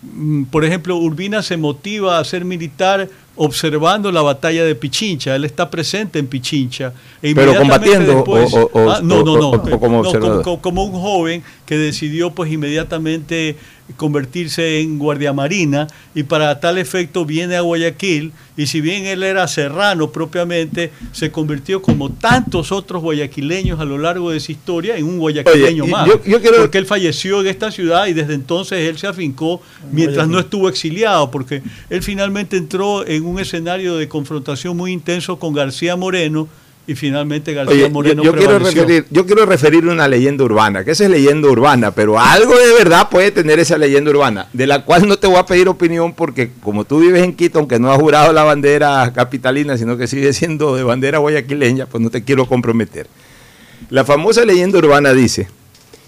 mm, por ejemplo, Urbina se motiva a ser militar observando la batalla de Pichincha, él está presente en Pichincha. E Pero inmediatamente combatiendo después- o- o- Ah, no, no, no, o- o como no, observador. como, como un joven que decidió pues inmediatamente convertirse en guardia marina y para tal efecto viene a Guayaquil y si bien él era serrano propiamente, se convirtió como tantos otros guayaquileños a lo largo de su historia en un guayaquileño Oye, más. yo- yo quiero- Porque él falleció en esta ciudad y desde entonces él se afincó mientras no estuvo exiliado, porque él finalmente entró en un escenario de confrontación muy intenso con García Moreno y finalmente García Oye, yo, Moreno yo quiero prevaleció. referir, yo quiero referir una leyenda urbana, que esa es leyenda urbana, pero algo de verdad puede tener esa leyenda urbana, de la cual no te voy a pedir opinión porque como tú vives en Quito, aunque no has jurado la bandera capitalina, sino que sigue siendo de bandera guayaquileña, pues no te quiero comprometer. La famosa leyenda urbana dice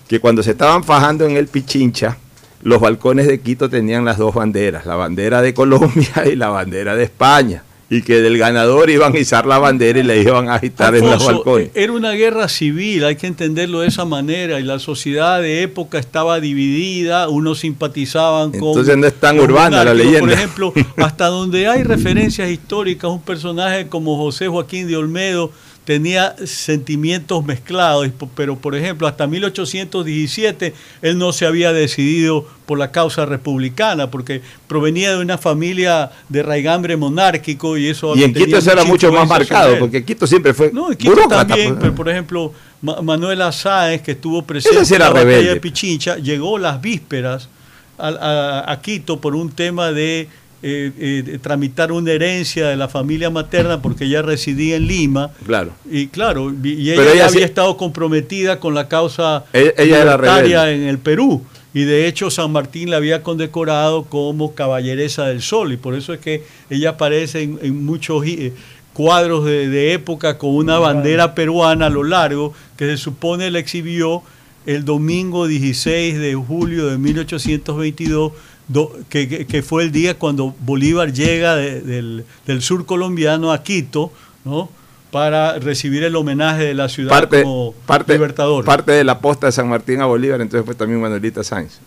que cuando se estaban fajando en el Pichincha, los balcones de Quito tenían las dos banderas, la bandera de Colombia (laughs) y la bandera de España, y que del ganador iban a izar la bandera y le iban a agitar en los balcones. eh, Era una guerra civil, hay que entenderlo de esa manera, y la sociedad de época estaba dividida, unos simpatizaban con... Entonces no es tan urbana la leyenda. Por ejemplo, (laughs) hasta donde hay referencias históricas, un personaje como José Joaquín de Olmedo tenía sentimientos mezclados, pero por ejemplo, hasta 1817 él no se había decidido por la causa republicana, porque provenía de una familia de raigambre monárquico y eso Y en Quito eso era mucho más marcado, porque Quito siempre fue No, en Quito burócrata, también, pues. pero por ejemplo, Ma- Manuel Sáenz, que estuvo presente sí en la batalla rebelde. de Pichincha, llegó las vísperas a, a- a Quito por un tema de, eh, eh, tramitar una herencia de la familia materna, porque ella residía en Lima. Claro. Y claro, y ella, había sí- estado comprometida con la causa Ella- ella en el Perú. Y de hecho San Martín la había condecorado como caballeresa del sol. Y por eso es que ella aparece en, en muchos eh, cuadros de, de época con una bandera peruana a lo largo, que se supone la exhibió el domingo 16 de julio de 1822 do- que, que- que fue el día cuando Bolívar llega de- del, del sur colombiano a Quito, ¿no? Para recibir el homenaje de la ciudad Parte, como parte, libertador. parte de la posta de San Martín a Bolívar, entonces fue también Manuelita Sáenz.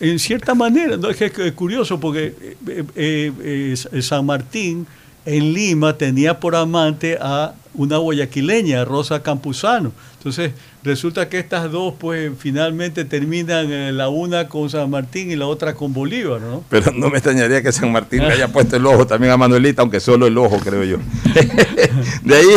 En cierta manera, ¿no? es que es curioso porque eh, eh, eh, San Martín en Lima tenía por amante a una guayaquileña, Rosa Campuzano. Entonces, resulta que estas dos, pues, finalmente terminan eh, la una con San Martín y la otra con Bolívar, ¿no? Pero no me extrañaría que San Martín le haya puesto el ojo también a Manuelita, aunque solo el ojo, creo yo. (laughs) De ahí,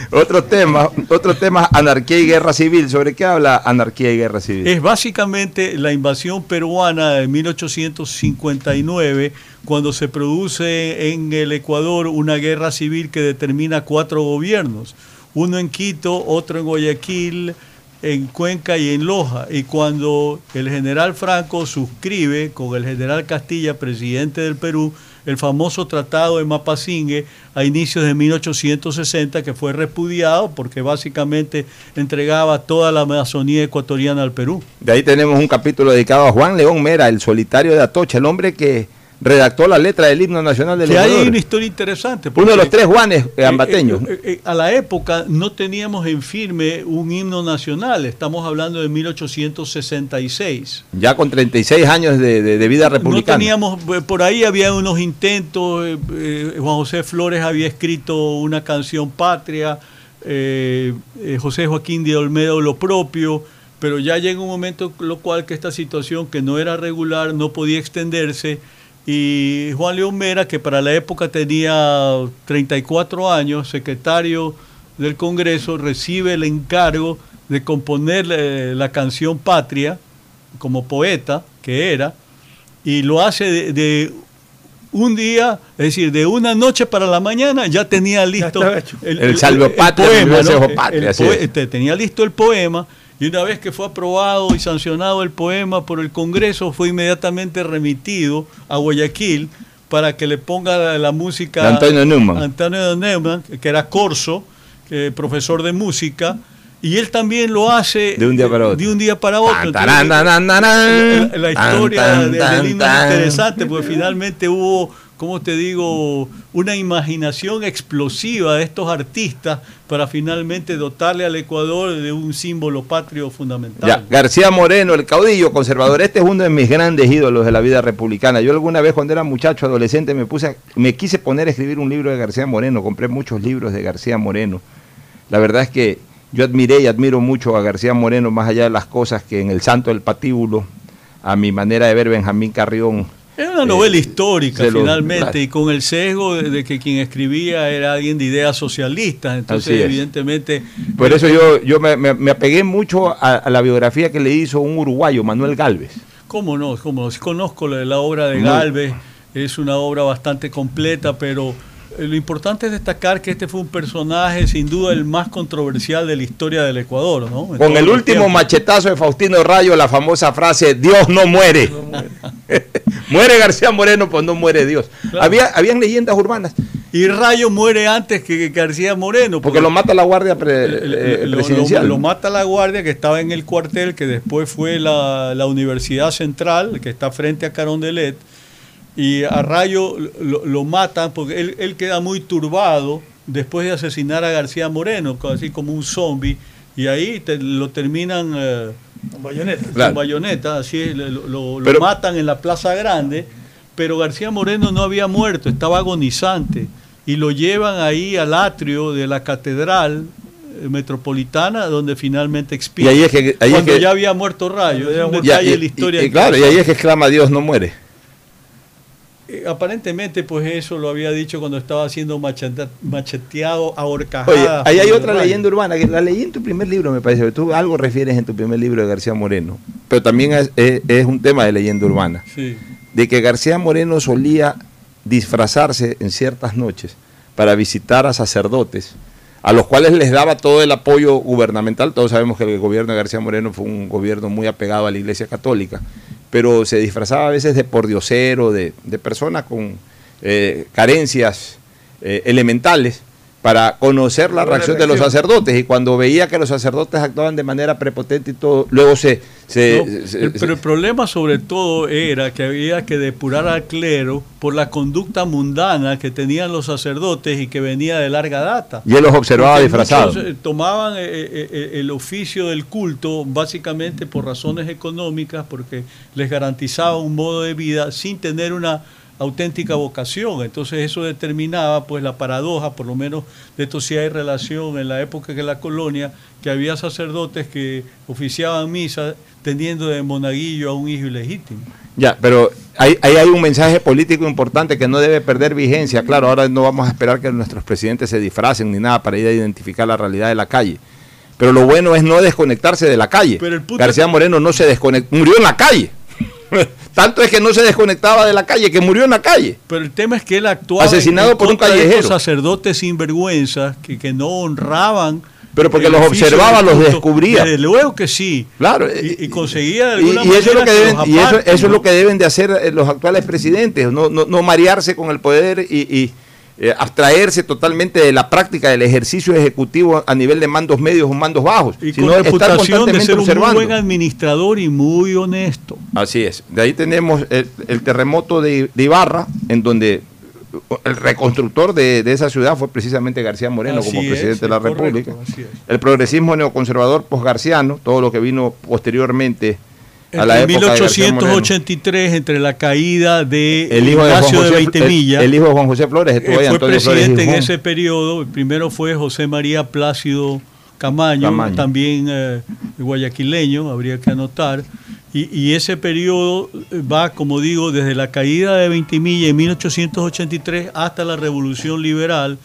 (laughs) otro tema, otro tema, anarquía y guerra civil. ¿Sobre qué habla anarquía y guerra civil? Es básicamente la invasión peruana de 1859, cuando se produce en el Ecuador una guerra civil que determina cuatro gobiernos, uno en Quito, otro en Guayaquil, en Cuenca y en Loja. Y cuando el general Franco suscribe con el general Castilla, presidente del Perú, el famoso Tratado de Mapasingue a inicios de 1860, que fue repudiado porque básicamente entregaba toda la Amazonía ecuatoriana al Perú. De ahí tenemos un capítulo dedicado a Juan León Mera, el solitario de Atocha, el hombre que redactó la letra del himno nacional del Que hay Ecuador. una historia interesante. Uno de los tres Juanes eh, eh, ambateños. eh, eh, a la época no teníamos en firme un himno nacional, estamos hablando de 1866. ya con 36 años de, de- de vida No republicana. teníamos, eh, por ahí había unos intentos, eh, eh, Juan José Flores había escrito una canción patria, eh, eh, José Joaquín de Olmedo lo propio, pero ya llega un momento lo cual que esta situación que no era regular no podía extenderse y Juan León Mera, que para la época tenía 34 años, secretario del Congreso, recibe el encargo de componer eh, la canción Patria como poeta que era, y lo hace de, de un día, es decir, de una noche para la mañana ya tenía listo. El Patria, poema, el Patria, El así es. este, tenía listo el poema y una vez que fue aprobado y sancionado el poema por el Congreso fue inmediatamente remitido a Guayaquil para que le ponga la, la música De Antonio Neumann. Antonio Neumann, que era corso, profesor de música, y él también lo hace De un día para otro. de un día para otro. Entonces, la, Tan, historia tan, de- del himno es interesante porque finalmente hubo, como te digo, una imaginación explosiva de estos artistas para finalmente dotarle al Ecuador de un símbolo patrio fundamental. Ya, García Moreno, el caudillo conservador. Este es uno de mis grandes ídolos de la vida republicana. Yo alguna vez cuando era muchacho, adolescente, me puse, a- me quise poner a escribir un libro de García Moreno. Compré muchos libros de García Moreno. La verdad es que yo admiré y admiro mucho a García Moreno, más allá de las cosas que en El Santo del Patíbulo, a mi manera de ver Benjamín Carrión. Es una novela histórica finalmente y con el sesgo de, de que quien escribía era alguien de ideas socialistas, entonces evidentemente... Por eso yo, yo me, me- me apegué mucho a, a la biografía que le hizo un uruguayo, Manuel Galvez. ¿Cómo no? ¿Cómo no? Sí conozco la, la obra de Galvez, es una obra bastante completa, pero eh, lo importante es destacar que este fue un personaje sin duda el más controversial de la historia del Ecuador, ¿no? En Con el último machetazo de Faustino Rayo, la famosa frase, Dios no muere. (laughs) muere García Moreno, pues no muere Dios. Había, habían leyendas urbanas. Y Rayo muere antes que García Moreno. Porque lo mata la guardia pre- eh, lo- presidencial. Lo, lo mata la guardia que estaba en el cuartel, que después fue la, la Universidad Central, que está frente a Carondelet. Y a Rayo lo, lo matan porque él, él queda muy turbado después de asesinar a García Moreno, así como un zombie. Y ahí te- lo terminan eh, Con bayoneta. con bayoneta, así es, lo, lo- lo Pero- matan en la Plaza Grande, pero García Moreno no había muerto, estaba agonizante, y lo llevan ahí al atrio de la Catedral eh, Metropolitana, donde finalmente expira. Y ahí es que- ahí es Cuando que- ya había muerto Rayo, es un Ya, detalle y- de la historia. y- y claro, y ahí es que exclama Dios no muere. Eh, Aparentemente, pues eso lo había dicho cuando estaba siendo macheteado a Oye, ahí hay otra leyenda urbana, que la leí en tu primer libro, me parece. Tú algo refieres en tu primer libro de García Moreno. Pero también es, es- es un tema de leyenda urbana. Sí. de que García Moreno solía disfrazarse en ciertas noches para visitar a sacerdotes, a los cuales les daba todo el apoyo gubernamental. Todos sabemos que el gobierno de García Moreno fue un gobierno muy apegado a la Iglesia Católica, pero se disfrazaba a veces de pordiosero, de, de persona con eh, carencias eh, elementales, para conocer la reacción de los sacerdotes y cuando veía que los sacerdotes actuaban de manera prepotente y todo, luego se... se- No, se- el- pero el problema sobre todo era que había que depurar al clero por la conducta mundana que tenían los sacerdotes y que venía de larga data. Y él los observaba Porque disfrazados. eh, tomaban eh, eh, el oficio del culto básicamente por razones económicas, porque les garantizaba un modo de vida sin tener una auténtica vocación. Entonces eso determinaba pues la paradoja, por lo menos de esto sí hay relación en la época que la colonia, que había sacerdotes que oficiaban misa teniendo de monaguillo a un hijo ilegítimo. Ya, pero ahí, ahí hay un mensaje político importante que no debe perder vigencia. Claro, ahora no vamos a esperar que nuestros presidentes se disfracen ni nada para ir a identificar la realidad de la calle. Pero lo bueno es no desconectarse de la calle. Pero el García Moreno no se desconectó, murió en la calle. (laughs) Tanto es que no se desconectaba de la calle, que murió en la calle. Pero el tema es que él actuaba Asesinado en por un callejero. sacerdotes sinvergüenzas que, que no honraban. Pero porque los observaba, los descubría. Desde luego que sí. Claro. Y, y conseguía de Y, y eso es lo que deben, los y eso, eso es lo que deben de hacer eh, los actuales presidentes, no, no, no marearse con el poder y, eh, abstraerse totalmente de la práctica del ejercicio ejecutivo a nivel de mandos medios o mandos bajos, Y sino con estar reputación de ser un observando. buen administrador y muy honesto. Así es. De ahí tenemos el, el terremoto de, de Ibarra, en donde el reconstructor de, de esa ciudad fue precisamente García Moreno Así como es, presidente de la correcto, República. El progresismo neoconservador posgarciano, todo lo que vino posteriormente a la En época de García Moreno. 1883, entre la caída de El hijo de, Juan Ignacio de José, Veintemilla, el, el hijo de Juan José Flores estuvo eh, fue Antonio Flores presidente en ese periodo. El primero fue José María Plácido Camaño, Camaño. también eh, guayaquileño, habría que anotar. Y, y ese periodo eh, va, como digo, desde la caída de Veintimilla en 1883 hasta la Revolución Liberal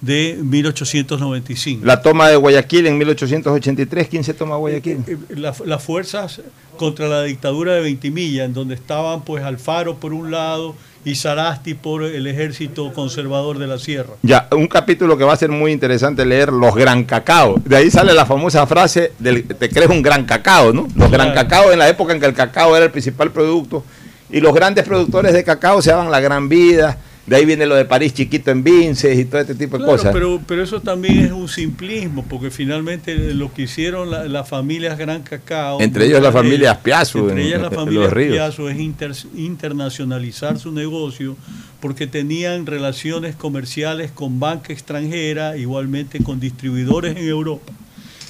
de 1895. La toma de Guayaquil en 1883, ¿quién se toma Guayaquil? Eh, la- las fuerzas contra la dictadura de Ventimilla, en donde estaban pues Alfaro por un lado y Sarasti por el ejército conservador de la sierra. Ya, un capítulo que va a ser muy interesante leer, los gran cacao. De ahí sale la famosa frase del te crees un gran cacao, ¿no? Los gran Claro. cacao en la época en que el cacao era el principal producto y los grandes productores de cacao se daban la gran vida. De ahí viene lo de París chiquito en Vinces y todo este tipo de Claro, cosas. pero, pero eso también es un simplismo, porque finalmente lo que hicieron la- las familias Gran Cacao, Entre ellos la de familia Piazzu entre en- ellas la familia. Piazzu es inter- internacionalizar su negocio, porque tenían relaciones comerciales con banca extranjera, igualmente con distribuidores en Europa.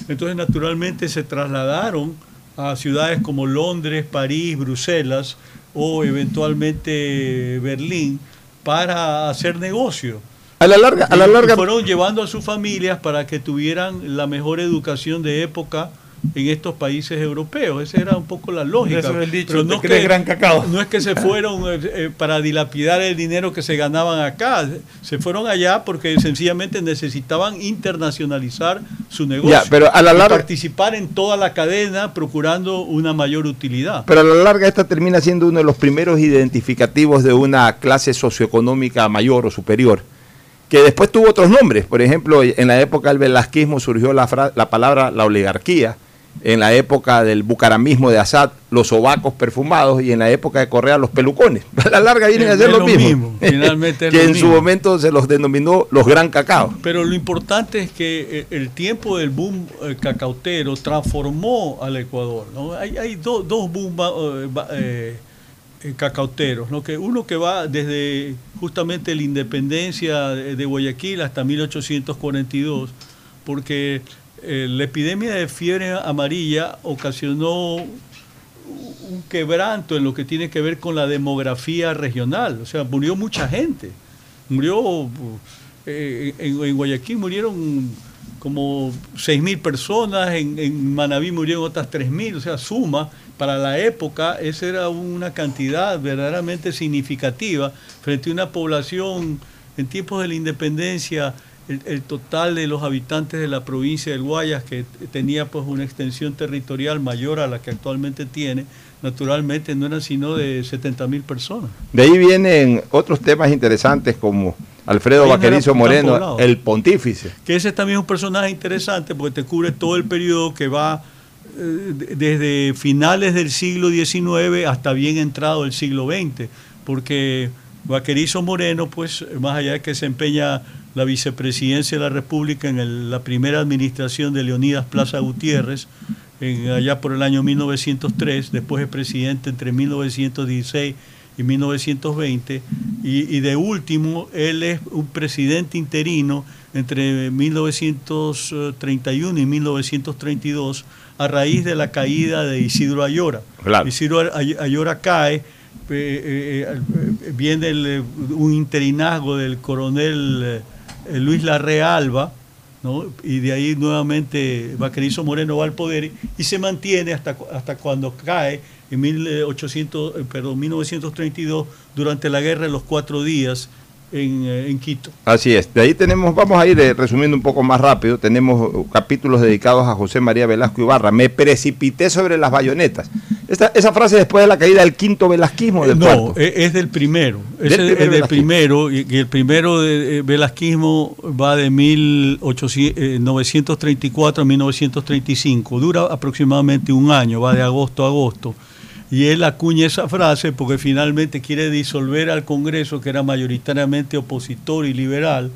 Entonces, naturalmente, se trasladaron a ciudades como Londres, París, Bruselas o eventualmente Berlín para hacer negocio. A la larga, a la y larga fueron llevando a sus familias para que tuvieran la mejor educación de época en estos países europeos. Esa era un poco la lógica. Eso es el dicho, Pero te es crees que- gran cacao. No es que se (laughs) fueron eh, eh, para dilapidar el dinero que se ganaban acá. Se fueron allá porque sencillamente necesitaban internacionalizar su negocio. Ya, pero a la y participar en toda la cadena procurando una mayor utilidad. Pero a la larga esta termina siendo uno de los primeros identificativos de una clase socioeconómica mayor o superior, que después tuvo otros nombres. Por ejemplo, en la época del velasquismo surgió la, fra- la palabra la oligarquía, en la época del bucaramismo de Assad, los sobacos perfumados, y en la época de Correa, los pelucones. (laughs) A la larga vienen a ser lo lo mismo. mismo, finalmente (laughs) que en su mismo. momento se los denominó los gran cacao. Pero lo importante es que eh, el tiempo del boom eh, cacautero transformó al Ecuador. ¿no? Hay, hay do- dos boom eh, eh, cacauteros, ¿no? que uno que va desde justamente la independencia de, de Guayaquil hasta 1842, porque eh, la epidemia de fiebre amarilla ocasionó un quebranto en lo que tiene que ver con la demografía regional. O sea, murió mucha gente. Murió, eh, en, Guayaquil murieron como 6.000 personas, en, en Manabí murieron otras 3.000, o sea, suma, para la época esa era una cantidad verdaderamente significativa frente a una población en tiempos de la independencia, el, el total de los habitantes de la provincia del Guayas, que tenía pues una extensión territorial mayor a la que actualmente tiene, naturalmente no eran sino de 70.000 personas. De ahí vienen otros temas interesantes como Alfredo no Vaquerizo Moreno, poblado. el pontífice. que ese también es un personaje interesante porque te cubre todo el periodo que va eh, de- desde finales del siglo XIX hasta bien entrado el siglo XX, porque Vaquerizo Moreno, pues más allá de que se empeña la vicepresidencia de la República en el- la primera administración de Leonidas Plaza Gutiérrez, en- allá por el año 1903, después es presidente entre 1916 y 1920, y, y de último, él es un presidente interino entre 1931 y 1932 a raíz de la caída de Isidro Ayora. Claro. Isidro Ay- Ayora cae, eh, eh, eh, viene el, un interinazgo del coronel Luis Larre Alba, ¿no? y de ahí nuevamente Vaquerizo Moreno va al poder y se mantiene hasta, hasta cuando cae en 1800, eh, perdón, 1932 durante la guerra de los cuatro días en, eh, en Quito. Así es. De ahí tenemos, vamos a ir eh, resumiendo un poco más rápido. Tenemos eh, capítulos dedicados a José María Velasco Ibarra. Me precipité sobre las bayonetas. Esta, esa frase después de la caída del quinto velasquismo del No, puerto. es, del primero. Del Ese primer es del velasquismo. primero. Y, y el primero de eh, velasquismo va de 1800, eh, 934 a 1935. Dura aproximadamente un año, va de agosto a agosto. Y él acuña esa frase porque finalmente quiere disolver al Congreso, que era mayoritariamente opositor y liberal,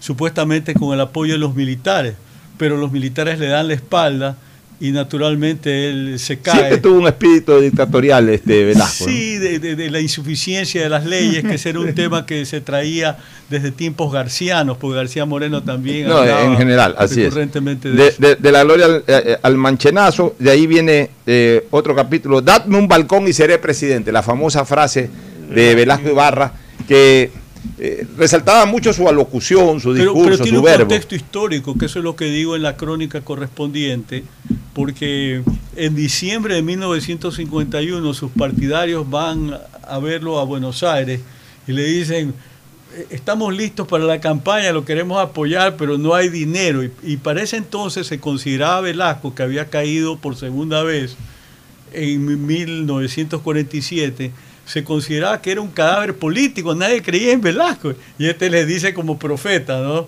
supuestamente con el apoyo de los militares. Pero los militares le dan la espalda y naturalmente él se cae. Siempre tuvo un espíritu dictatorial este Velasco. ¿no? Sí, de, de- de la insuficiencia de las leyes, que ese era un (laughs) tema que se traía desde tiempos garcianos, porque García Moreno también No, en general, así es. recurrentemente de, De, de- la gloria al, eh, al manchenazo, de ahí viene eh, otro capítulo, dadme un balcón y seré presidente, la famosa frase de Velasco Ibarra, que eh, resaltaba mucho su alocución, su Pero, discurso, pero tiene su un verbo. contexto histórico, que eso es lo que digo en la crónica correspondiente, porque en diciembre de 1951 sus partidarios van a verlo a Buenos Aires y le dicen, "Eh, estamos listos para la campaña, lo queremos apoyar, pero no hay dinero. Y, y para ese entonces se consideraba Velasco, que había caído por segunda vez en 1947, se consideraba que era un cadáver político, nadie creía en Velasco. Y este le dice como profeta, ¿no?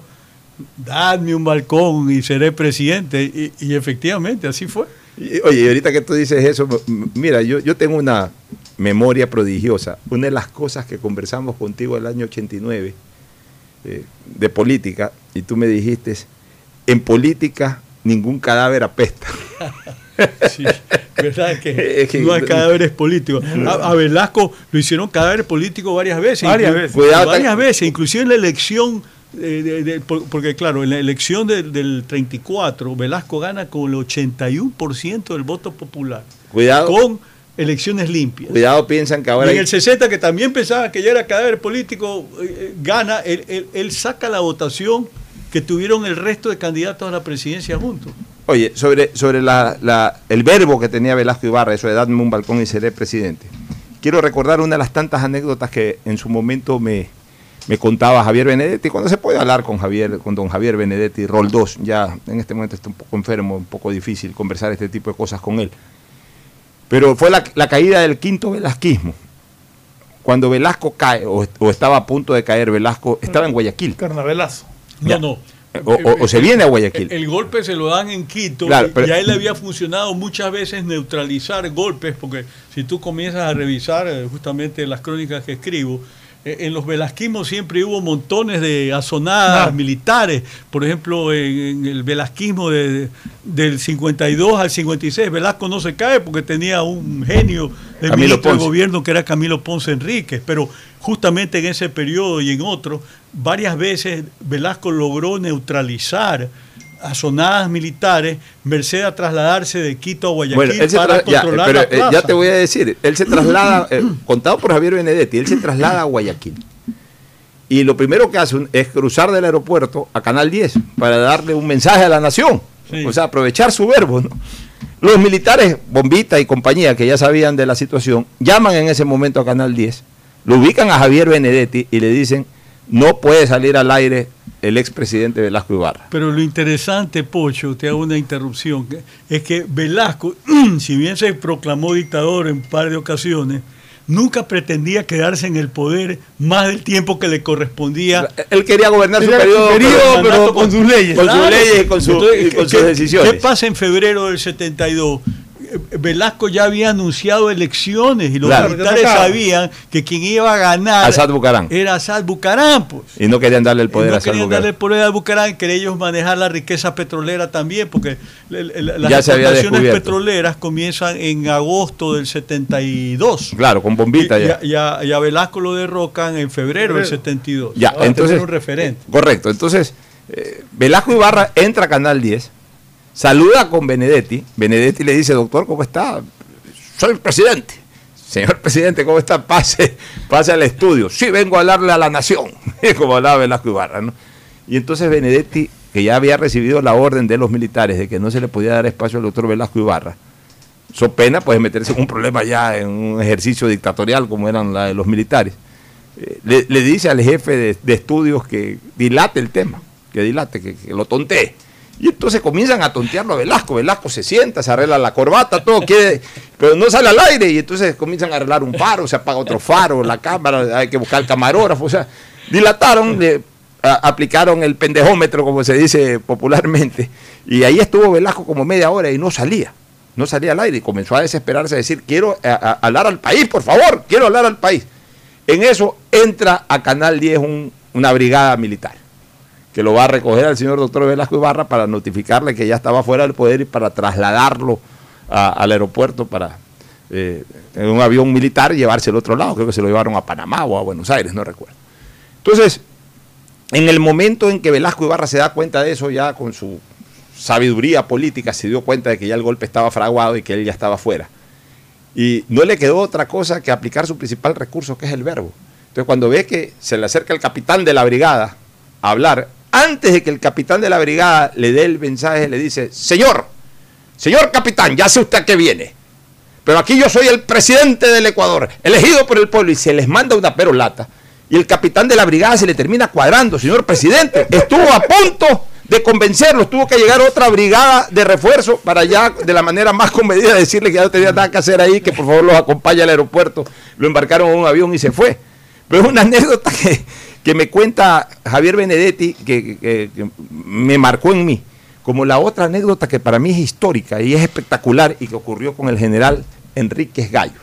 Dadme un balcón y seré presidente. Y, y efectivamente, así fue. Y, Oye, ahorita que tú dices eso, mira, yo, yo tengo una memoria prodigiosa. Una de las cosas que conversamos contigo el año 89 eh, de política, y tú me dijiste, en política ningún cadáver apesta. (laughs) (laughs) Sí, ¿verdad? Que (laughs) Es que- no hay cadáveres políticos. A, a Velasco lo hicieron cadáver político varias veces. Varias veces. Cuidado, varias tan- veces, inclusive en la elección, eh, de- de- por- porque claro, en la elección del- del 34, Velasco gana con el 81% del voto popular. Cuidado. Con elecciones limpias. Cuidado, piensan que Y ahora... en hay- el 60, que también pensaba que ya era cadáver político, eh, eh, gana, él, él- él saca la votación que tuvieron el resto de candidatos a la presidencia juntos. Oye, sobre, sobre la, la- el verbo que tenía Velasco Ibarra, eso de dadme un balcón y seré presidente. Quiero recordar una de las tantas anécdotas que en su momento me, me contaba Javier Benedetti, cuando se puede hablar con Javier, con don Javier Benedetti, rol 2, ya en este momento está un poco enfermo, un poco difícil conversar este tipo de cosas con él. Pero fue la, la caída del quinto velasquismo. Cuando Velasco cae, o, o estaba a punto de caer, Velasco estaba en Guayaquil. Carnavelazo. No, Ya. no. O, o- o se viene a Guayaquil. El, el golpe se lo dan en Quito Claro, y- pero- y a él le había funcionado muchas veces neutralizar golpes, porque si tú comienzas a revisar eh, justamente las crónicas que escribo, eh, en los velasquismos siempre hubo montones de azonadas Ah. militares. Por ejemplo, en, en el velasquismo de- del 52 al 56, Velasco no se cae porque tenía un genio de Camilo ministro de gobierno que era Camilo Ponce Enríquez, pero justamente en ese periodo y en otros, varias veces Velasco logró neutralizar azonadas militares, merced a trasladarse de Quito a Guayaquil Bueno, él se para ya, controlar pero, la eh, plaza. ya te voy a decir, él se traslada, (clears throat) eh, contado por Javier Benedetti, él se traslada a Guayaquil. Y lo primero que hace es cruzar del aeropuerto a Canal 10 para darle un mensaje a la nación. Sí. O sea, aprovechar su verbo. ¿no? Los militares, Bombita y compañía, que ya sabían de la situación, llaman en ese momento a Canal 10, lo ubican a Javier Benedetti y le dicen, no puede salir al aire el expresidente Velasco Ibarra. Pero lo interesante, Pocho, te hago una interrupción, es que Velasco, (clears throat) si bien se proclamó dictador en un par de ocasiones, nunca pretendía quedarse en el poder más del tiempo que le correspondía. Él quería gobernar su periodo, pero- con sus leyes. Con sus leyes y con, su- Entonces, y con ¿qué- sus decisiones. ¿Qué pasa en febrero del 72? Velasco ya había anunciado elecciones y los Claro. militares sabían que quien iba a ganar Asad Bucarán. era Asad Bucarán, pues. Y no querían darle el poder no a Asad querían Bucarán. darle el poder a Bucarán, querían ellos manejar la riqueza petrolera también, porque el- el- las explotaciones petroleras comienzan en agosto del 72. Claro, con bombita Y, ya. y a, y a Velasco lo derrocan en febrero del 72. Ya, Para entonces. un referente. Correcto. Entonces, eh, Velasco Ibarra entra a Canal 10, saluda con Benedetti. Benedetti le dice, doctor, ¿cómo está? Soy el presidente. Señor presidente, ¿cómo está? Pase, pase al estudio. Sí, vengo a hablarle a la nación, (laughs) como hablaba Velasco Ibarra. Y entonces Benedetti, que ya había recibido la orden de los militares de que no se le podía dar espacio al doctor Velasco Ibarra, so pena pues meterse en un problema ya en un ejercicio dictatorial como eran la de los militares. Eh, le, dice al jefe de, de estudios que dilate el tema, que dilate, que, que lo tontee. Y entonces comienzan a tontearlo a Velasco. Velasco se sienta, se arregla la corbata, todo quiere, pero no sale al aire. Y entonces comienzan a arreglar un faro, se apaga otro faro, la cámara, hay que buscar el camarógrafo. O sea, dilataron, le aplicaron el pendejómetro, como se dice popularmente. Y ahí estuvo Velasco como media hora y no salía. No salía al aire y comenzó a desesperarse, a decir, quiero hablar al país, por favor, quiero hablar al país. En eso entra a Canal 10 un- una brigada militar que lo va a recoger al señor doctor Velasco Ibarra para notificarle que ya estaba fuera del poder y para trasladarlo al aeropuerto para eh, en un avión militar y llevarse al otro lado. Creo que se lo llevaron a Panamá o a Buenos Aires, no recuerdo. Entonces, en el momento en que Velasco Ibarra se da cuenta de eso, ya con su sabiduría política, se dio cuenta de que ya el golpe estaba fraguado y que él ya estaba fuera. Y no le quedó otra cosa que aplicar su principal recurso, que es el verbo. Entonces, cuando ve que se le acerca el capitán de la brigada a hablar, antes de que el capitán de la brigada le dé el mensaje, le dice, señor, señor capitán, ya sé usted a qué viene. Pero aquí yo soy el presidente del Ecuador, elegido por el pueblo, y se les manda una perolata. Y el capitán de la brigada se le termina cuadrando, señor presidente. Estuvo a punto de convencerlos, tuvo que llegar otra brigada de refuerzo para ya de la manera más comedida decirle que ya no tenía nada que hacer ahí, que por favor los acompañe al aeropuerto. Lo embarcaron en un avión y se fue. Pero es una anécdota que, que me cuenta Javier Benedetti, que, me marcó en mí, como la otra anécdota que para mí es histórica y es espectacular y que ocurrió con el general Enríquez Gallo,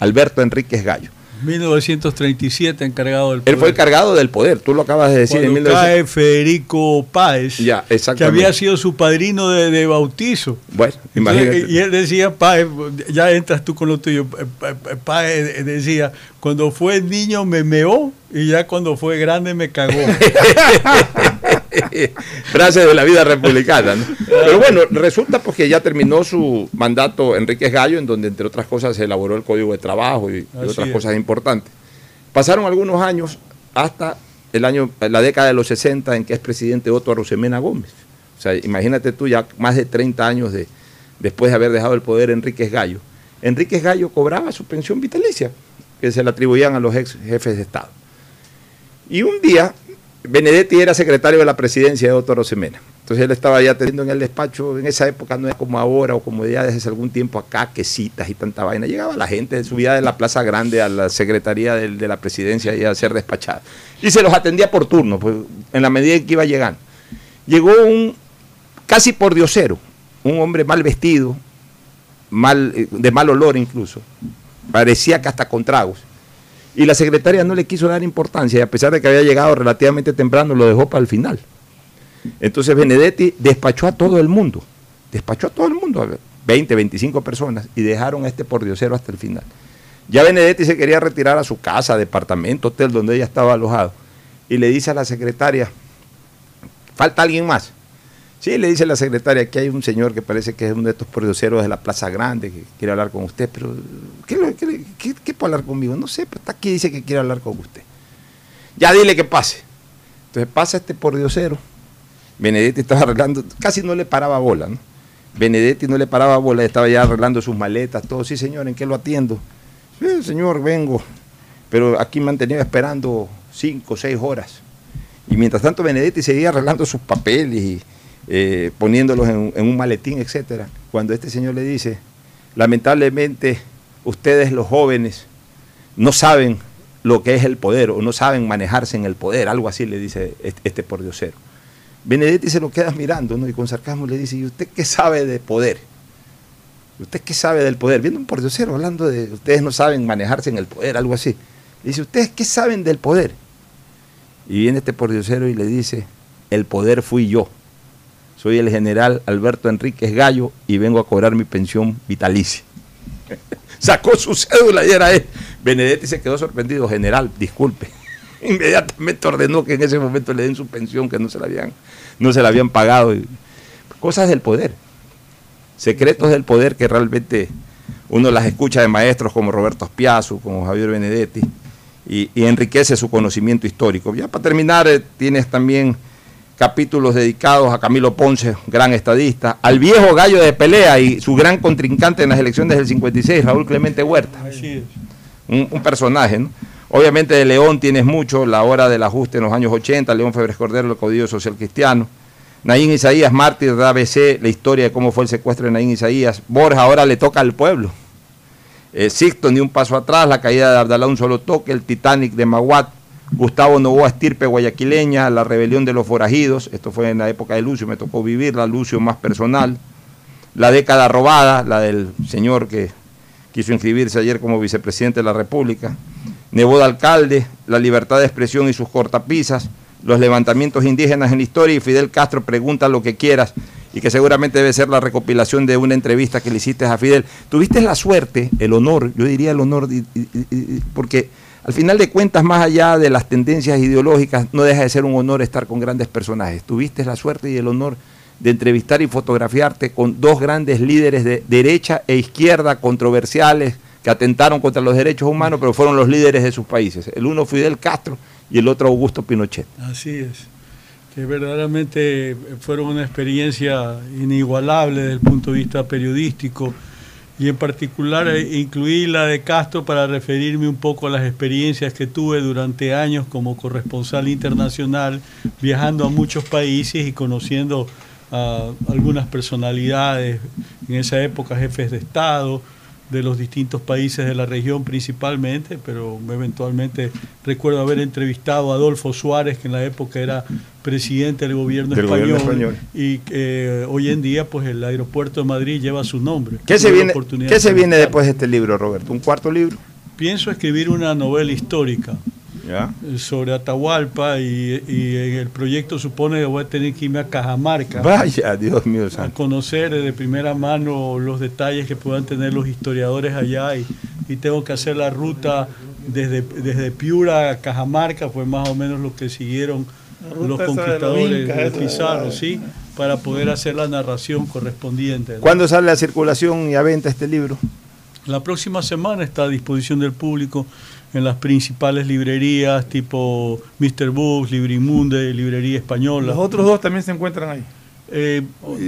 Alberto Enríquez Gallo. 1937 encargado del Él fue el cargado del poder, tú lo acabas de decir Cuando en 1900. cae Federico Páez, Ya, que había sido su padrino de, de bautizo. Bueno, Entonces, imagínate. y él decía, Páez, ya entras tú con lo tuyo. Eh, eh, Páez decía, cuando fue niño me meó y ya cuando fue grande me cagó. (laughs) (laughs) Frase de la vida republicana. ¿no? Pero bueno, resulta porque ya terminó su mandato Enríquez Gallo, en donde entre otras cosas se elaboró el Código de Trabajo y, otras es. cosas importantes. Pasaron algunos años hasta el año, la década de los 60 en que es presidente Otto Arosemena Gómez. O sea, imagínate tú ya más de 30 años de, después de haber dejado el poder Enríquez Gallo. Enríquez Gallo cobraba su pensión vitalicia, que se le atribuían a los ex jefes de Estado. Y un día, Benedetti era secretario de la presidencia de Otto Rosemena. Entonces él estaba ya teniendo en el despacho, en esa época no es como ahora o como ya desde algún tiempo acá, que citas y tanta vaina. Llegaba la gente, subía de la Plaza Grande a la secretaría de, la presidencia y a ser despachada. Y se los atendía por turno, pues, en la medida en que iba llegando. Llegó un casi por diosero, un hombre mal vestido, mal, eh, de mal olor incluso. Parecía que hasta con tragos. Y la secretaria no le quiso dar importancia y a pesar de que había llegado relativamente temprano, lo dejó para el final. Entonces Benedetti despachó a todo el mundo, despachó a todo el mundo, a ver, 20, 25 personas, y dejaron a este pordiosero hasta el final. Ya Benedetti se quería retirar a su casa, departamento, hotel donde ella estaba alojado, y le dice a la secretaria, ¿falta alguien más? Sí, le dice la secretaria que hay un señor que parece que es uno de estos pordioseros de la Plaza Grande que quiere hablar con usted, pero ¿qué, qué qué- puede hablar conmigo? No sé, pero está aquí dice que quiere hablar con usted. Ya dile que pase. Entonces pasa este pordiosero. Benedetti estaba arreglando, casi no le paraba bola, ¿no? Benedetti no le paraba bola, estaba ya arreglando sus maletas, todo. Sí, señor, ¿en qué lo atiendo? Sí, señor, vengo. Pero aquí me esperando cinco seis horas. Y mientras tanto Benedetti seguía arreglando sus papeles y eh, poniéndolos en, un maletín, etcétera. Cuando este señor le dice, lamentablemente ustedes los jóvenes no saben lo que es el poder o no saben manejarse en el poder, algo así le dice este, este pordiosero. Benedetti se lo queda mirando ¿no? y con sarcasmo le dice, ¿y usted qué sabe de poder? ¿usted qué sabe del poder? Viendo un pordiosero hablando de, ustedes no saben manejarse en el poder, algo así. Le dice, ¿ustedes qué saben del poder? Y viene este pordiosero y le dice, el poder fui yo. Soy el general Alberto Enríquez Gallo y vengo a cobrar mi pensión vitalicia. (laughs) Sacó su cédula y era él. Benedetti se quedó sorprendido, general, disculpe. (laughs) Inmediatamente ordenó que en ese momento le den su pensión, que no se la habían, no se la habían pagado. Cosas del poder. Secretos del poder que realmente uno las escucha de maestros como Roberto Spiazu, como Javier Benedetti, y, enriquece su conocimiento histórico. Ya para terminar, eh, tienes también capítulos dedicados a Camilo Ponce, gran estadista, al viejo gallo de pelea y su gran contrincante en las elecciones del 56, Raúl Clemente Huerta. Un, un personaje, ¿no? Obviamente de León tienes mucho, la hora del ajuste en los años 80, León Febres Cordero, el caudillo social cristiano. Naín Isaías, mártir de ABC, la historia de cómo fue el secuestro de Naín Isaías. Borja ahora le toca al pueblo. Eh, Sixto ni un paso atrás, la caída de Abdalá un solo toque, el Titanic de Maguat, Gustavo Novoa Estirpe guayaquileña, la rebelión de los forajidos, esto fue en la época de Lucio, me tocó vivirla, Lucio más personal, la década robada, la del señor que quiso inscribirse ayer como vicepresidente de la República, Neboda Alcalde, la libertad de expresión y sus cortapisas, los levantamientos indígenas en la historia y Fidel Castro pregunta lo que quieras y que seguramente debe ser la recopilación de una entrevista que le hiciste a Fidel. Tuviste la suerte, el honor, yo diría el honor, porque al final de cuentas, más allá de las tendencias ideológicas, no deja de ser un honor estar con grandes personajes. Tuviste la suerte y el honor de entrevistar y fotografiarte con dos grandes líderes de derecha e izquierda controversiales que atentaron contra los derechos humanos, pero fueron los líderes de sus países. El uno Fidel Castro y el otro Augusto Pinochet. Así es, que verdaderamente fueron una experiencia inigualable desde el punto de vista periodístico y en particular eh, incluí la de Castro para referirme un poco a las experiencias que tuve durante años como corresponsal internacional, viajando a muchos países y conociendo a algunas personalidades, en esa época jefes de Estado, de los distintos países de la región principalmente, pero eventualmente recuerdo haber entrevistado a Adolfo Suárez, que en la época era presidente del gobierno, Del español, gobierno español. y que hoy en día pues el aeropuerto de Madrid lleva su nombre. ¿Qué se viene, ¿qué se viene después de este libro, Roberto? ¿Un cuarto libro? Pienso escribir una novela histórica ¿Ya? sobre Atahualpa y, y en el proyecto supone que voy a tener que irme a Cajamarca. Vaya, Dios mío a santo. conocer de primera mano los detalles que puedan tener los historiadores allá y, y tengo que hacer la ruta desde, desde Piura a Cajamarca, fue más o menos lo que siguieron los conquistadores de esa, Pizarro, sí, para poder hacer la narración correspondiente. ¿no? ¿Cuándo sale a circulación y a venta este libro? La próxima semana está a disposición del público en las principales librerías tipo Mr. Books, Librimunde, Librería Española. Los otros dos también se encuentran ahí. Eh,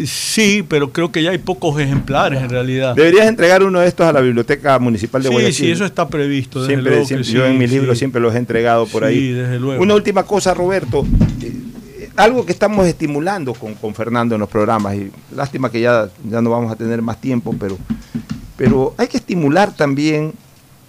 sí, pero creo que ya hay pocos ejemplares en realidad. Deberías entregar uno de estos a la Biblioteca Municipal de Sí, Guayaquil. sí, eso está previsto. desde Siempre, luego que siempre- sí, yo en mis sí. libros siempre los he entregado por Sí, ahí. desde luego. Una última cosa, Roberto. Eh, algo que estamos estimulando con, con Fernando en los programas, y lástima que ya, ya no vamos a tener más tiempo, pero, pero hay que estimular también,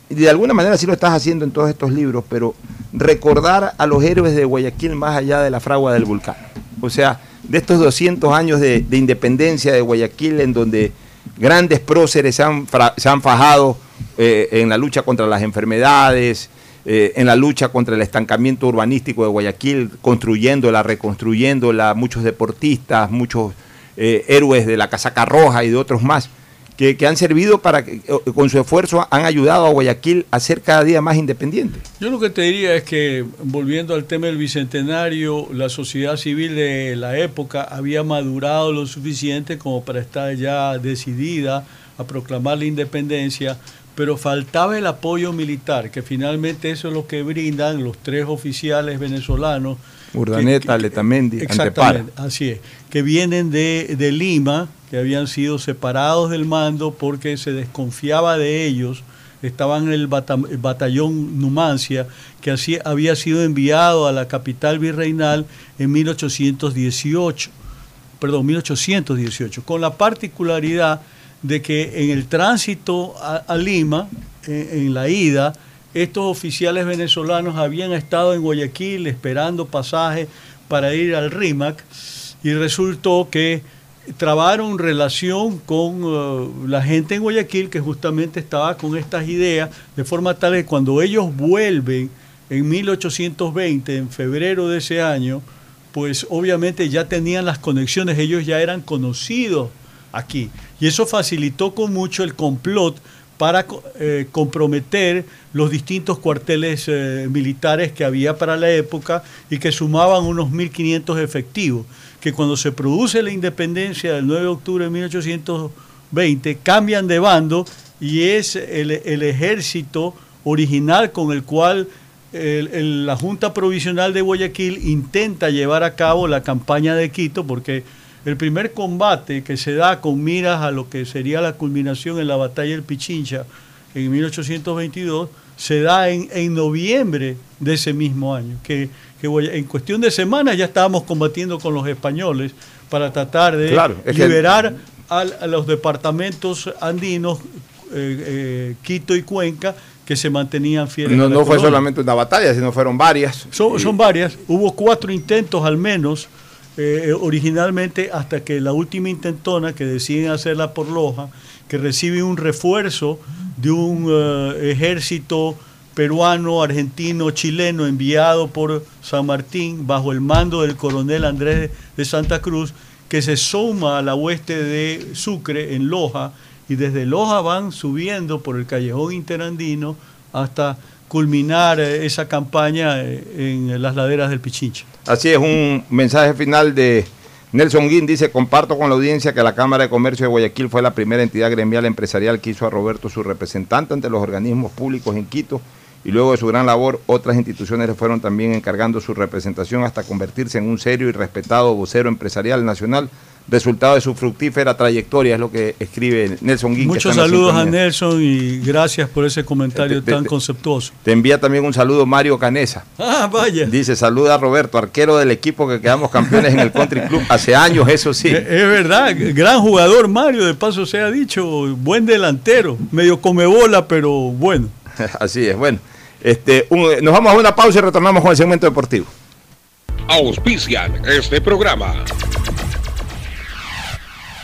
de alguna manera sí lo estás haciendo en todos estos libros, pero recordar a los héroes de Guayaquil más allá de la fragua del volcán. O sea, de estos 200 años de, de independencia de Guayaquil, en donde grandes próceres se han, se han fajado eh, en la lucha contra las enfermedades, eh, en la lucha contra el estancamiento urbanístico de Guayaquil, construyéndola, reconstruyéndola, muchos deportistas, muchos eh, héroes de la casaca roja y de otros más, que, han servido para que, con su esfuerzo, han ayudado a Guayaquil a ser cada día más independiente. Yo lo que te diría es que, volviendo al tema del bicentenario, la sociedad civil de la época había madurado lo suficiente como para estar ya decidida a proclamar la independencia, pero faltaba el apoyo militar, que finalmente eso es lo que brindan los tres oficiales venezolanos. Urdaneta, Letamendi, Antepara. así es, que vienen de, de Lima, que habían sido separados del mando porque se desconfiaba de ellos, estaban en el, bata- el batallón Numancia, que así, había sido enviado a la capital virreinal en 1818, perdón, 1818, con la particularidad de que en el tránsito a, a Lima, en- en la ida, estos oficiales venezolanos habían estado en Guayaquil esperando pasaje para ir al RIMAC y resultó que trabaron relación con uh, la gente en Guayaquil que justamente estaba con estas ideas, de forma tal que cuando ellos vuelven en 1820, en febrero de ese año, pues obviamente ya tenían las conexiones, ellos ya eran conocidos aquí. Y eso facilitó con mucho el complot para eh, comprometer los distintos cuarteles eh, militares que había para la época y que sumaban unos 1.500 efectivos, que cuando se produce la independencia del 9 de octubre de 1820 cambian de bando y es el, el ejército original con el cual el- la Junta Provisional de Guayaquil intenta llevar a cabo la campaña de Quito porque el primer combate que se da con miras a lo que sería la culminación en la batalla del Pichincha en 1822 se da en, en noviembre de ese mismo año, que, que en cuestión de semanas ya estábamos combatiendo con los españoles para tratar de Claro, es que- liberar a los departamentos andinos, eh, eh, Quito y Cuenca, que se mantenían fieles. No, a la no fue solamente una batalla, sino fueron varias. Son, son varias. Hubo cuatro intentos al menos, eh, originalmente, hasta que la última intentona, que deciden hacerla por Loja, que recibe un refuerzo de un eh, ejército peruano, argentino, chileno enviado por San Martín bajo el mando del coronel Andrés de Santa Cruz, que se suma a la hueste de Sucre en Loja y desde Loja van subiendo por el callejón interandino hasta culminar eh, esa campaña eh, en las laderas del Pichincha. Así es, un mensaje final de Nelson Guin dice, comparto con la audiencia que la Cámara de Comercio de Guayaquil fue la primera entidad gremial empresarial que hizo a Roberto su representante ante los organismos públicos en Quito y luego de su gran labor otras instituciones le fueron también encargando su representación hasta convertirse en un serio y respetado vocero empresarial nacional, resultado de su fructífera trayectoria, es lo que escribe Nelson Guin. Muchos saludos a. Nelson y gracias por ese comentario Te- te- tan te- conceptuoso. Te envía también un saludo Mario Canesa. Ah, vaya. Dice, saluda a Roberto, arquero del equipo que quedamos campeones en el Country Club hace años, eso sí. Es verdad, gran jugador Mario, de paso se ha dicho, buen delantero, medio come bola, pero bueno. (laughs) Así es, bueno. Este, un- nos vamos a una pausa y retornamos con el segmento deportivo. Auspician este programa.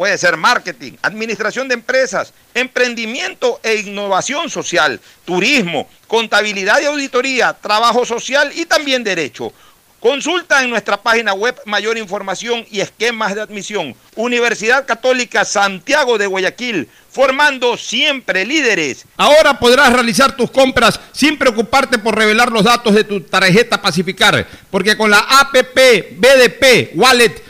Puede ser marketing, administración de empresas, emprendimiento e innovación social, turismo, contabilidad y auditoría, trabajo social y también derecho. Consulta en nuestra página web mayor información y esquemas de admisión. Universidad Católica Santiago de Guayaquil, formando siempre líderes. Ahora podrás realizar tus compras sin preocuparte por revelar los datos de tu tarjeta Pacificar, porque con la APP BDP Wallet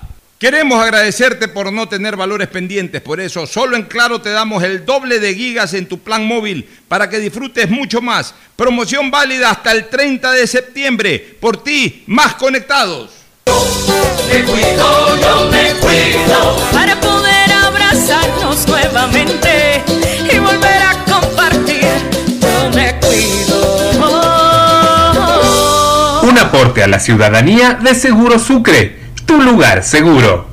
Queremos agradecerte por no tener valores pendientes, por eso solo en Claro te damos el doble de gigas en tu plan móvil para que disfrutes mucho más. Promoción válida hasta el 30 de septiembre. Por ti, más conectados. Me cuido, yo me cuido para poder abrazarnos nuevamente y volver a compartir. Yo me cuido. Un aporte a la ciudadanía de Seguro Sucre, tu lugar seguro.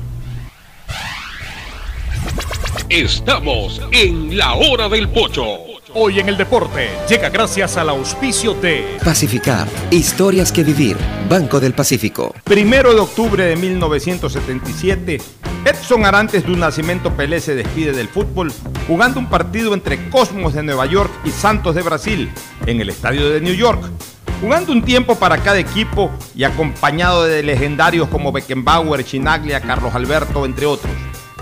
Estamos en la hora del pocho. Hoy en el deporte llega gracias al auspicio de Pacificar. Historias que vivir. Banco del Pacífico. Primero de octubre de 1977, Edson Arantes de un Nacimiento Pelé se despide del fútbol jugando un partido entre Cosmos de Nueva York y Santos de Brasil en el estadio de New York. Jugando un tiempo para cada equipo y acompañado de legendarios como Beckenbauer, Chinaglia, Carlos Alberto, entre otros.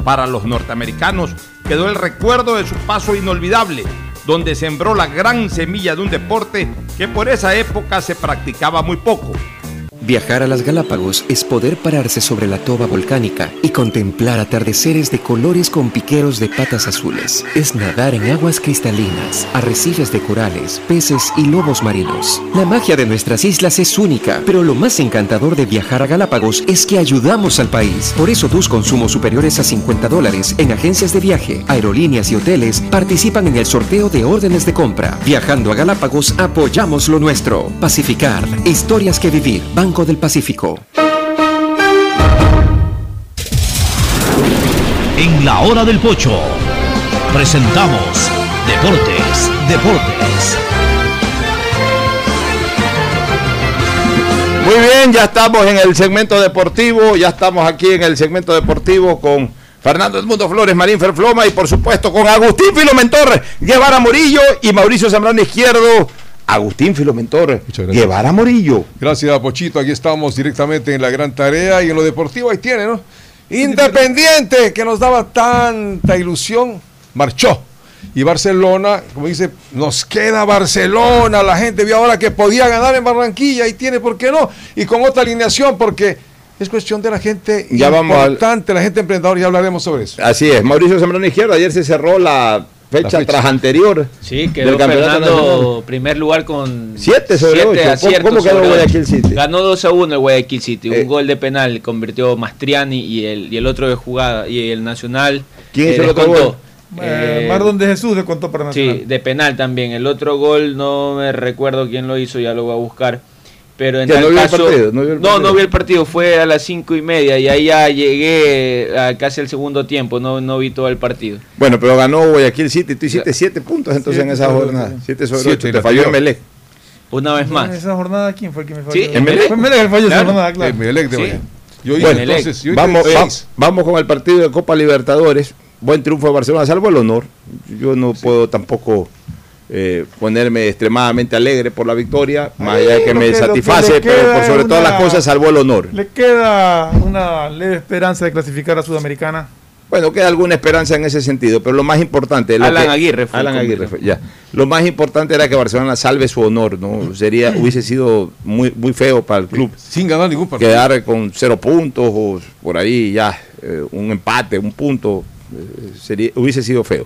Para los norteamericanos quedó el recuerdo de su paso inolvidable, donde sembró la gran semilla de un deporte que por esa época se practicaba muy poco. Viajar a las Galápagos es poder pararse sobre la toba volcánica y contemplar atardeceres de colores con piqueros de patas azules. Es nadar en aguas cristalinas, arrecifes de corales, peces y lobos marinos. La magia de nuestras islas es única, pero lo más encantador de viajar a Galápagos es que ayudamos al país. Por eso tus consumos superiores a 50 dólares en agencias de viaje, aerolíneas y hoteles participan en el sorteo de órdenes de compra. Viajando a Galápagos apoyamos lo nuestro. Pacificar, historias que vivir. Banco del Pacífico. En la hora del pocho presentamos Deportes, Deportes. Muy bien, ya estamos en el segmento deportivo, ya estamos aquí en el segmento deportivo con Fernando Edmundo Flores, Marín Ferfloma y por supuesto con Agustín Filomentor, Guevara Morillo y Mauricio Zambrano Izquierdo. Agustín Filomentor, Guevara Morillo. Gracias, Pochito. Aquí estamos directamente en la gran tarea y en lo deportivo ahí tiene, ¿no? Independiente, que nos daba tanta ilusión, marchó. Y Barcelona, como dice, nos queda Barcelona. La gente vio ahora que podía ganar en Barranquilla y tiene, ¿por qué no? Y con otra alineación, porque es cuestión de la gente Ya vamos al- importante, la gente emprendedora, ya hablaremos sobre eso. Así es, Mauricio Zambrano Izquierdo, ayer se cerró la fecha, fecha. tras anterior Sí, quedó del campeonato Fernando primer lugar con Siete sobre siete ocho. ¿Cómo- aciertos cómo quedó sobre Guayaquil. City? Ganó 2 a 1 el Guayaquil City. Eh. Un gol de penal convirtió Mastriani y el, y el otro de jugada. Y el Nacional. ¿Quién eh, hizo el otro gol? Eh, Eh, Mardon de Jesús le contó para Nacional. Sí, de penal también. El otro gol no me recuerdo quién lo hizo, ya lo voy a buscar. Pero en ¿Que tal no vio el caso, partido? ¿No vio el partido? no vi el partido, fue a las cinco y media y ahí ya llegué a casi el segundo tiempo, no, no vi todo el partido. Bueno, pero ganó Guayaquil City. Tú hiciste siete puntos entonces en esa sobre jornada. ocho. Siete sobre Siete, ocho. Te falló. Emelec. Una vez En más. esa jornada, ¿quién fue el que me falló? Sí, Emelec. Fue Emelec el fallo de esa Claro. jornada, claro. Emelec de Sí. Yo hice Bueno, entonces, yo Vamos, va- vamos con el partido de Copa Libertadores. Buen triunfo de Barcelona, salvo el honor. Yo no puedo tampoco eh, ponerme extremadamente alegre por la victoria, más allá de que me que- lo que satisface, pero por sobre es todas una- las cosas salvó el honor. Le queda una leve esperanza de clasificar a Sudamericana. Bueno, queda alguna esperanza en ese sentido, pero lo más importante... lo Alan que- Aguirre fue Alan Aguirre fue, ya. Lo más importante era que Barcelona salve su honor, ¿no? Sería, hubiese sido muy, muy feo para el club Sin ganar ningún partido. quedar con cero puntos o por ahí ya eh, un empate, un punto, eh, sería, hubiese sido feo.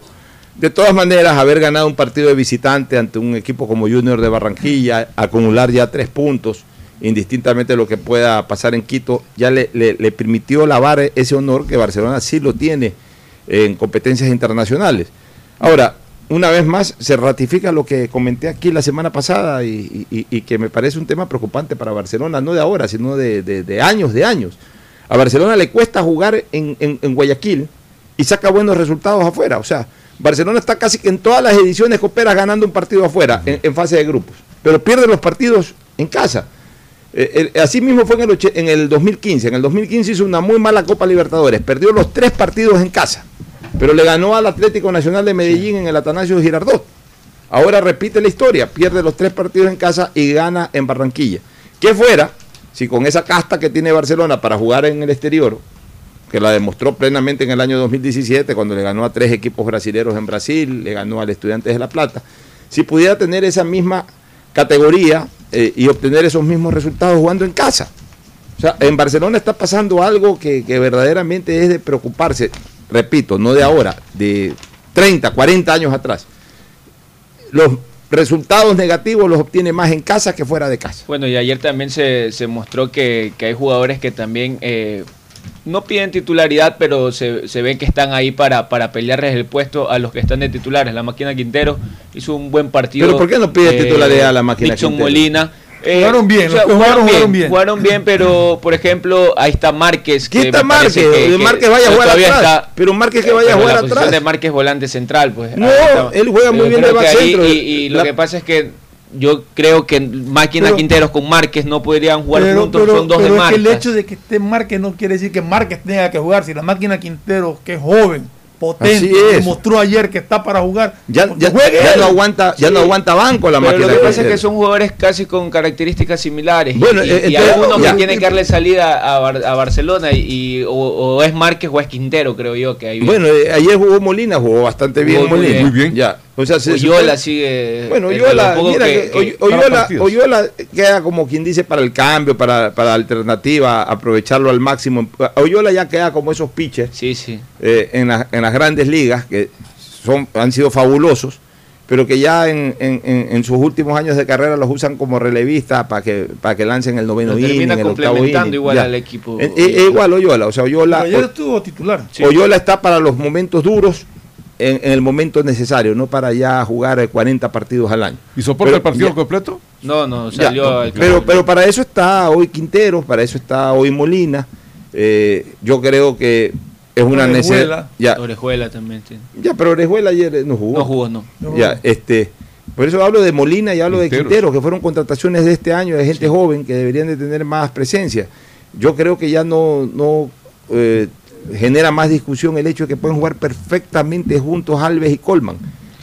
De todas maneras, haber ganado un partido de visitante ante un equipo como Junior de Barranquilla, acumular ya tres puntos, indistintamente de lo que pueda pasar en Quito, ya le, permitió lavar ese honor que Barcelona sí lo tiene en competencias internacionales. Ahora, una vez más, se ratifica lo que comenté aquí la semana pasada y, que me parece un tema preocupante para Barcelona, no de ahora, sino de, años, de años. A Barcelona le cuesta jugar en- en Guayaquil y saca buenos resultados afuera. O sea, Barcelona está casi que en todas las ediciones que opera ganando un partido afuera, en, fase de grupos, pero pierde los partidos en casa. Eh, eh, así mismo fue en el, en el 2015. En el 2015 hizo una muy mala Copa Libertadores. Perdió los tres partidos en casa, pero le ganó al Atlético Nacional de Medellín en el Atanasio Girardot. Ahora repite la historia, pierde los tres partidos en casa y gana en Barranquilla. ¿Qué fuera si con esa casta que tiene Barcelona para jugar en el exterior, que la demostró plenamente en el año 2017 cuando le ganó a tres equipos brasileños en Brasil, le ganó al Estudiantes de La Plata, si pudiera tener esa misma categoría eh, y obtener esos mismos resultados jugando en casa? O sea, en Barcelona está pasando algo que, que verdaderamente es de preocuparse, repito, no de ahora, de 30, 40 años atrás. Los resultados negativos los obtiene más en casa que fuera de casa. Bueno, y ayer también se, se mostró que, hay jugadores que también eh, no piden titularidad, pero se, se ven que están ahí para, para pelearles el puesto a los que están de titulares. La máquina Quintero hizo un buen partido. Pero ¿por qué no pide titularidad a la máquina Dixon Quintero? Molina. Eh, Jugaron bien, los que jugaron, jugaron, jugaron bien, jugaron bien, pero por ejemplo, ahí está Márquez. ¿Quién que está Márquez? que- que Márquez vaya a jugar atrás. está- Pero Márquez que vaya a jugar la atrás. de Márquez volante central, pues. No, él juega muy bien de centro. Y, y lo La- que pasa es que yo creo que Máquina Pero- Quinteros con Márquez no podrían jugar pero juntos, pero- son dos pero de es que el hecho de que esté Márquez no quiere decir que Márquez tenga que jugar. Si la máquina Quintero, que es joven, potente, Así es. demostró ayer que está para jugar. Ya, porque ya, ya no aguanta, ya Sí. no aguanta banco la Pero máquina. lo que pasa es Quintero. que son jugadores casi con características similares. Bueno, y, eh, y entonces, hay uno ya. que tiene que darle salida a, Bar- a Barcelona y, y- o, o es Márquez o es Quintero, creo yo que ahí. Bueno, eh, ayer jugó Molina, jugó bastante bien Jugó muy Molina. bien. Muy bien. Ya. O sea, se Oyola supone- sigue. Bueno, Oyola, mira que- que, Oyola. Oyola queda como quien dice para el cambio, para, para la alternativa, aprovecharlo al máximo. Oyola ya queda como esos pitchers Sí, sí. eh, en, la- en las grandes ligas que son, han sido fabulosos, pero que ya en, en- en- en sus últimos años de carrera los usan como relevistas para que, para que lancen el noveno inning, termina el complementando inning. igual ya. al equipo. Eh, eh, eh, igual Oyola, o sea, Oyola, Pero ayer estuvo titular. Oyola está para los momentos duros en, en el momento necesario, no para ya jugar eh, 40 partidos al año. ¿Y soporta Pero el partido ya- completo? No, no, ya, salió al pero, pero para eso está hoy Quinteros, para eso está hoy Molina. Eh, yo creo que es una necesidad. Orejuela. Ya, Orejuela también tiene. ya, pero Orejuela ayer no jugó. No jugó, no. Ya, este, por eso hablo de Molina y hablo de Quinteros. Quinteros, que fueron contrataciones de este año de gente joven que deberían de tener más presencia. Yo creo que ya no, no eh, genera más discusión el hecho de que pueden jugar perfectamente juntos Alves y Colman,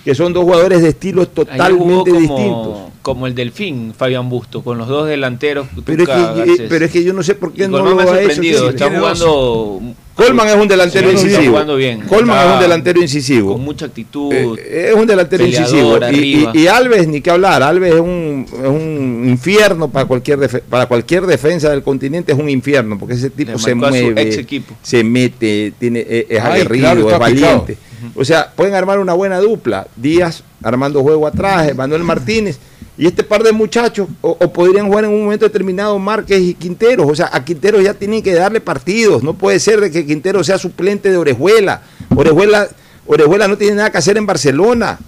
que son dos jugadores de estilos totalmente como, distintos. como el Delfín, Fabián Busto, con los dos delanteros. Pero es, que, eh, Garcés. pero es que yo no sé por qué Y no lo ha hecho. está jugando. Colman es un delantero incisivo. jugando bien. Colman es un delantero incisivo. Con mucha actitud. Eh, es un delantero incisivo. Y, y- y Alves, ni que hablar. Alves es un, es un infierno para cualquier, para cualquier defensa del continente, es un infierno, porque ese tipo Le se mueve, ex equipo. se mete, tiene, es, es Ay, aguerrido, claro, es picado. valiente. O sea, pueden armar una buena dupla. Díaz armando juego atrás, Manuel Martínez. Y este par de muchachos, o, o podrían jugar en un momento determinado Márquez y Quinteros. O sea, a Quinteros ya tienen que darle partidos. No puede ser de que Quinteros sea suplente de Orejuela. Orejuela, Orejuela no tiene nada que hacer en Barcelona.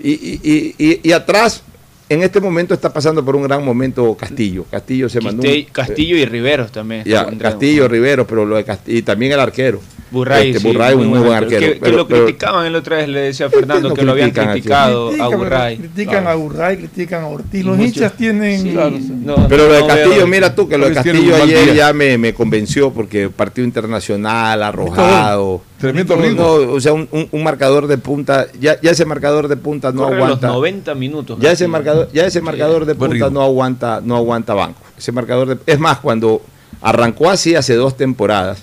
Y- y- y- y atrás, en este momento está pasando por un gran momento Castillo. Castillo se mandó. un- Quiste- Castillo y Riveros también. ya, Castillo, Rivero, pero lo de Castillo, y también el arquero. Burray, Este, sí, Burray, un muy buen arquero. Que, que pero- lo pero- criticaban el otra vez, le decía a Fernando no que lo habían critican criticado a Critican, Burray. critican a Burray, critican a Ortiz. Los hinchas tienen. Sí, Claro. no, Pero lo de no Castillo, veo- mira tú, que lo de Castillo ayer ya me, me convenció porque partido internacional, arrojado. Tremendo ritmo. no, o sea, un, un- un marcador de punta, ya, ya ese marcador de punta no Corre los aguanta. 90 minutos. Ya ese marcador, ya ese marcador de punta ritmo. no aguanta, no aguanta banco. Ese marcador de- es más, cuando arrancó así hace dos temporadas,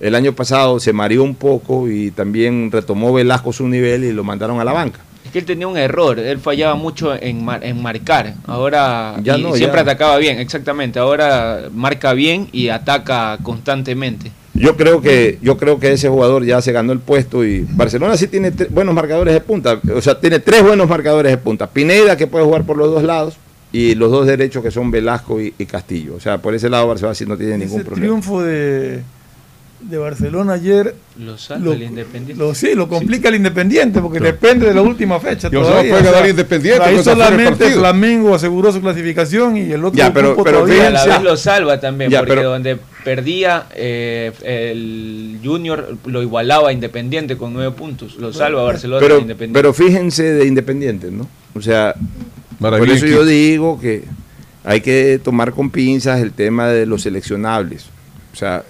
el año pasado se mareó un poco y también retomó Velasco su nivel y lo mandaron a la banca. Es que él tenía un error, él fallaba mucho en, mar- en marcar. Ahora Ya y no, siempre ya. atacaba bien, exactamente. Ahora marca bien y ataca constantemente. Yo creo que yo creo que ese jugador ya se ganó el puesto y Barcelona sí tiene buenos marcadores de punta, o sea, tiene tres buenos marcadores de punta. Pineda que puede jugar por los dos lados y los dos derechos que son Velasco y, y Castillo. O sea, por ese lado Barcelona sí no tiene ningún problema. triunfo de, de Barcelona ayer. Lo salva Lo- el Independiente. Lo, sí, lo complica el Independiente porque depende de la última fecha. Y Barcelona todavía, puede o sea, Independiente Ahí solamente partido. Flamengo aseguró su clasificación y el otro Ya, pero- grupo pero todavía. Y a la vez lo salva también, Ya, porque pero- donde perdía eh, el Junior lo igualaba a Independiente con nueve puntos. Lo salva Barcelona Pero, de Independiente. pero fíjense de Independiente, ¿no? O sea, Maravilla por eso yo digo que hay que tomar con pinzas el tema de los seleccionables. O sea,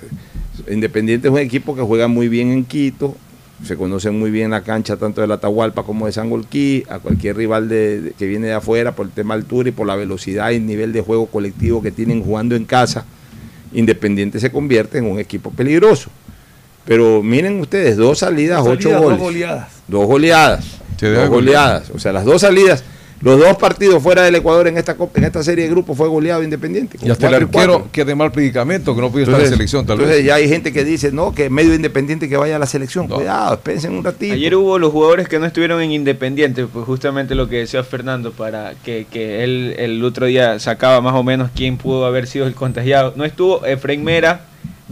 Independiente es un equipo que juega muy bien en Quito, se conocen muy bien la cancha tanto de la Atahualpa como de Sangolquí, a cualquier rival de, de- que viene de afuera por el tema altura y por la velocidad y nivel de juego colectivo que tienen jugando en casa, Independiente se convierte en un equipo peligroso. Pero miren ustedes, dos salidas, Dos ocho salidas, dos goles. goleadas. Dos goleadas. Dos goleadas. O sea, las dos salidas, los dos partidos fuera del Ecuador en esta, copa- en esta serie de grupos fue goleado Independiente. Y hasta el arquero que de mal predicamento, que no puede estar en Entonces, selección tal entonces vez. ya hay gente que dice, no, que medio independiente que vaya a la selección. Cuidado, espérense un ratito. Ayer hubo los jugadores que no estuvieron en Independiente, pues justamente lo que decía Fernando, para que, que él el otro día sacaba más o menos quién pudo haber sido el contagiado. No estuvo Efraín Mera,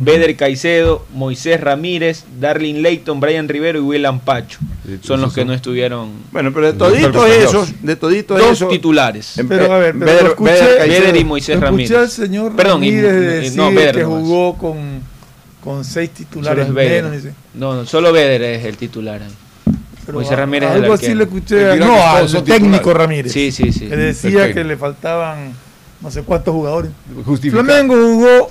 Beder Caicedo, Moisés Ramírez, Darlin Leighton, Brian Rivero y William Pacho. Son los que no estuvieron. Bueno, pero de toditos esos, de toditos Dos esos, titulares. em- Pero a ver, pero Beder- lo escuché, Beder y Moisés lo Ramírez. escuché al señor Perdón, y- Ramírez y- decir no, Beder que jugó con, con seis titulares menos. dice. No, no, solo Beder es el titular. ahí. Pero Moisés a- Ramírez es el algo así le escuché, El no, al técnico. Ramírez. Sí, sí, sí. Que decía que le faltaban no sé cuántos jugadores. Flamengo jugó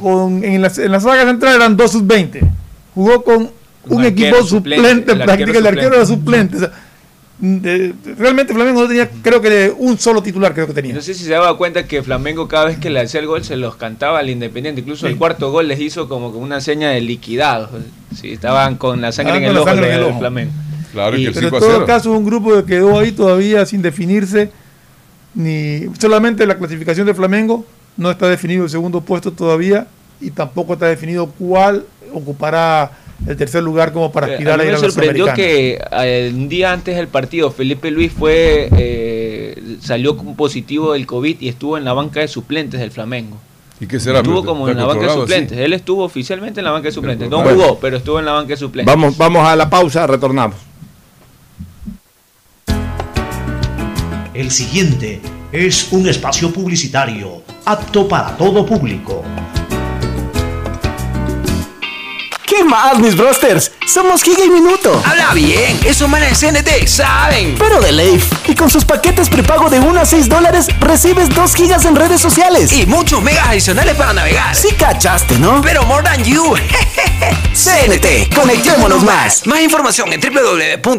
con en la, en la saga central eran dos sub-20. Jugó con un, Un equipo arquero suplente, suplente, el prácticamente el arquero era suplente. O sea, de- realmente Flamengo no tenía, creo que un solo titular, creo que tenía. No sé si se daba cuenta que Flamengo cada vez que le hacía el gol se los cantaba al Independiente. Incluso el cuarto gol les hizo como una seña de liquidado. Sí, estaban con la sangre en el la sangre en el ojo. Flamengo. Claro, Y- que pero en 5 a todo 0. caso un grupo que quedó ahí todavía sin definirse ni solamente la clasificación de Flamengo no está definido el segundo puesto todavía y tampoco está definido cuál ocupará el tercer lugar como para Eh, aspirar a a, mí ir me a la sorprendió que eh, un día antes del partido Felipe Luis fue eh, salió con positivo del COVID y estuvo en la banca de suplentes del Flamengo. ¿Y qué será? Estuvo como en la banca de suplentes. Él estuvo oficialmente en la banca de suplentes. No jugó, pero estuvo en la banca de suplentes. Vamos, vamos a la pausa, retornamos. El siguiente es un espacio publicitario apto para todo público. ¿Qué más, mis brosters? Somos Giga y Minuto. Habla bien, esos manes de CNT saben. Pero de Leif. Y con sus paquetes prepago de 1 a 6 dólares, recibes 2 gigas en redes sociales. Y muchos megas adicionales para navegar. Sí cachaste, ¿no? Pero more than you. (laughs) CNT, conectémonos más. Más información en www.cnt.com.es.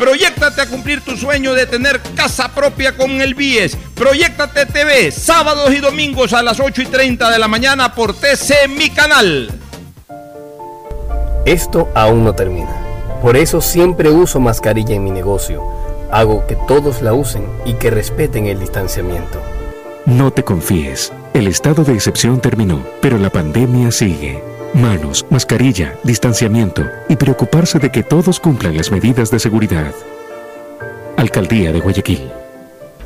Proyectate a cumplir tu sueño de tener casa propia con el BIES. Proyectate TV, sábados y domingos a las 8 y 30 de la mañana por TC Mi Canal. Esto aún no termina. Por eso siempre uso mascarilla en mi negocio. Hago que todos la usen y que respeten el distanciamiento. No te confíes. El estado de excepción terminó, pero la pandemia sigue. Manos, mascarilla, distanciamiento y preocuparse de que todos cumplan las medidas de seguridad. Alcaldía de Guayaquil.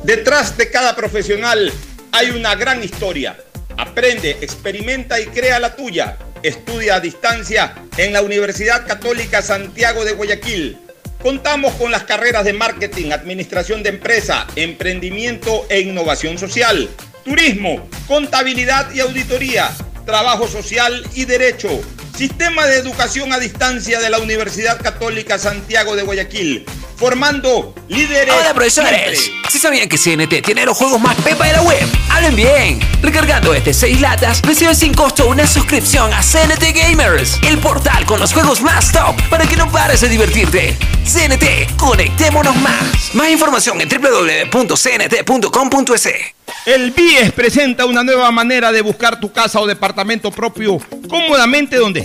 Detrás de cada profesional hay una gran historia. Aprende, experimenta y crea la tuya. Estudia a distancia en la Universidad Católica Santiago de Guayaquil. Contamos con las carreras de marketing, administración de empresa, emprendimiento e innovación social, turismo, contabilidad y auditoría, trabajo social y derecho. Sistema de educación a distancia de la Universidad Católica Santiago de Guayaquil, formando líderes. Hola profesores, si sabían que CNT tiene los juegos más pepa de la web? Hablen bien. Recargando este 6 latas, recibes sin costo una suscripción a CNT Gamers, el portal con los juegos más top para que no pares de divertirte. CNT, conectémonos más. Más información en www.cnt.com.es. El BIES presenta una nueva manera de buscar tu casa o departamento propio cómodamente donde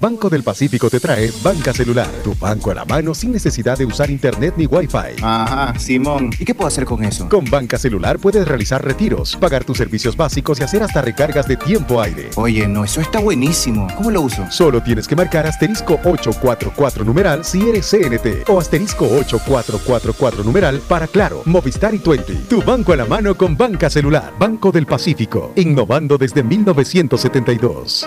Banco del Pacífico te trae Banca Celular, tu banco a la mano sin necesidad de usar internet ni wifi. Ajá, Simón. ¿Y qué puedo hacer con eso? Con Banca Celular puedes realizar retiros, pagar tus servicios básicos y hacer hasta recargas de tiempo aire. Oye, no, eso está buenísimo. ¿Cómo lo uso? Solo tienes que marcar asterisco 844 numeral si eres CNT o asterisco 8444 numeral para Claro, Movistar y Twenty. Tu banco a la mano con Banca Celular. Banco del Pacífico, innovando desde 1972.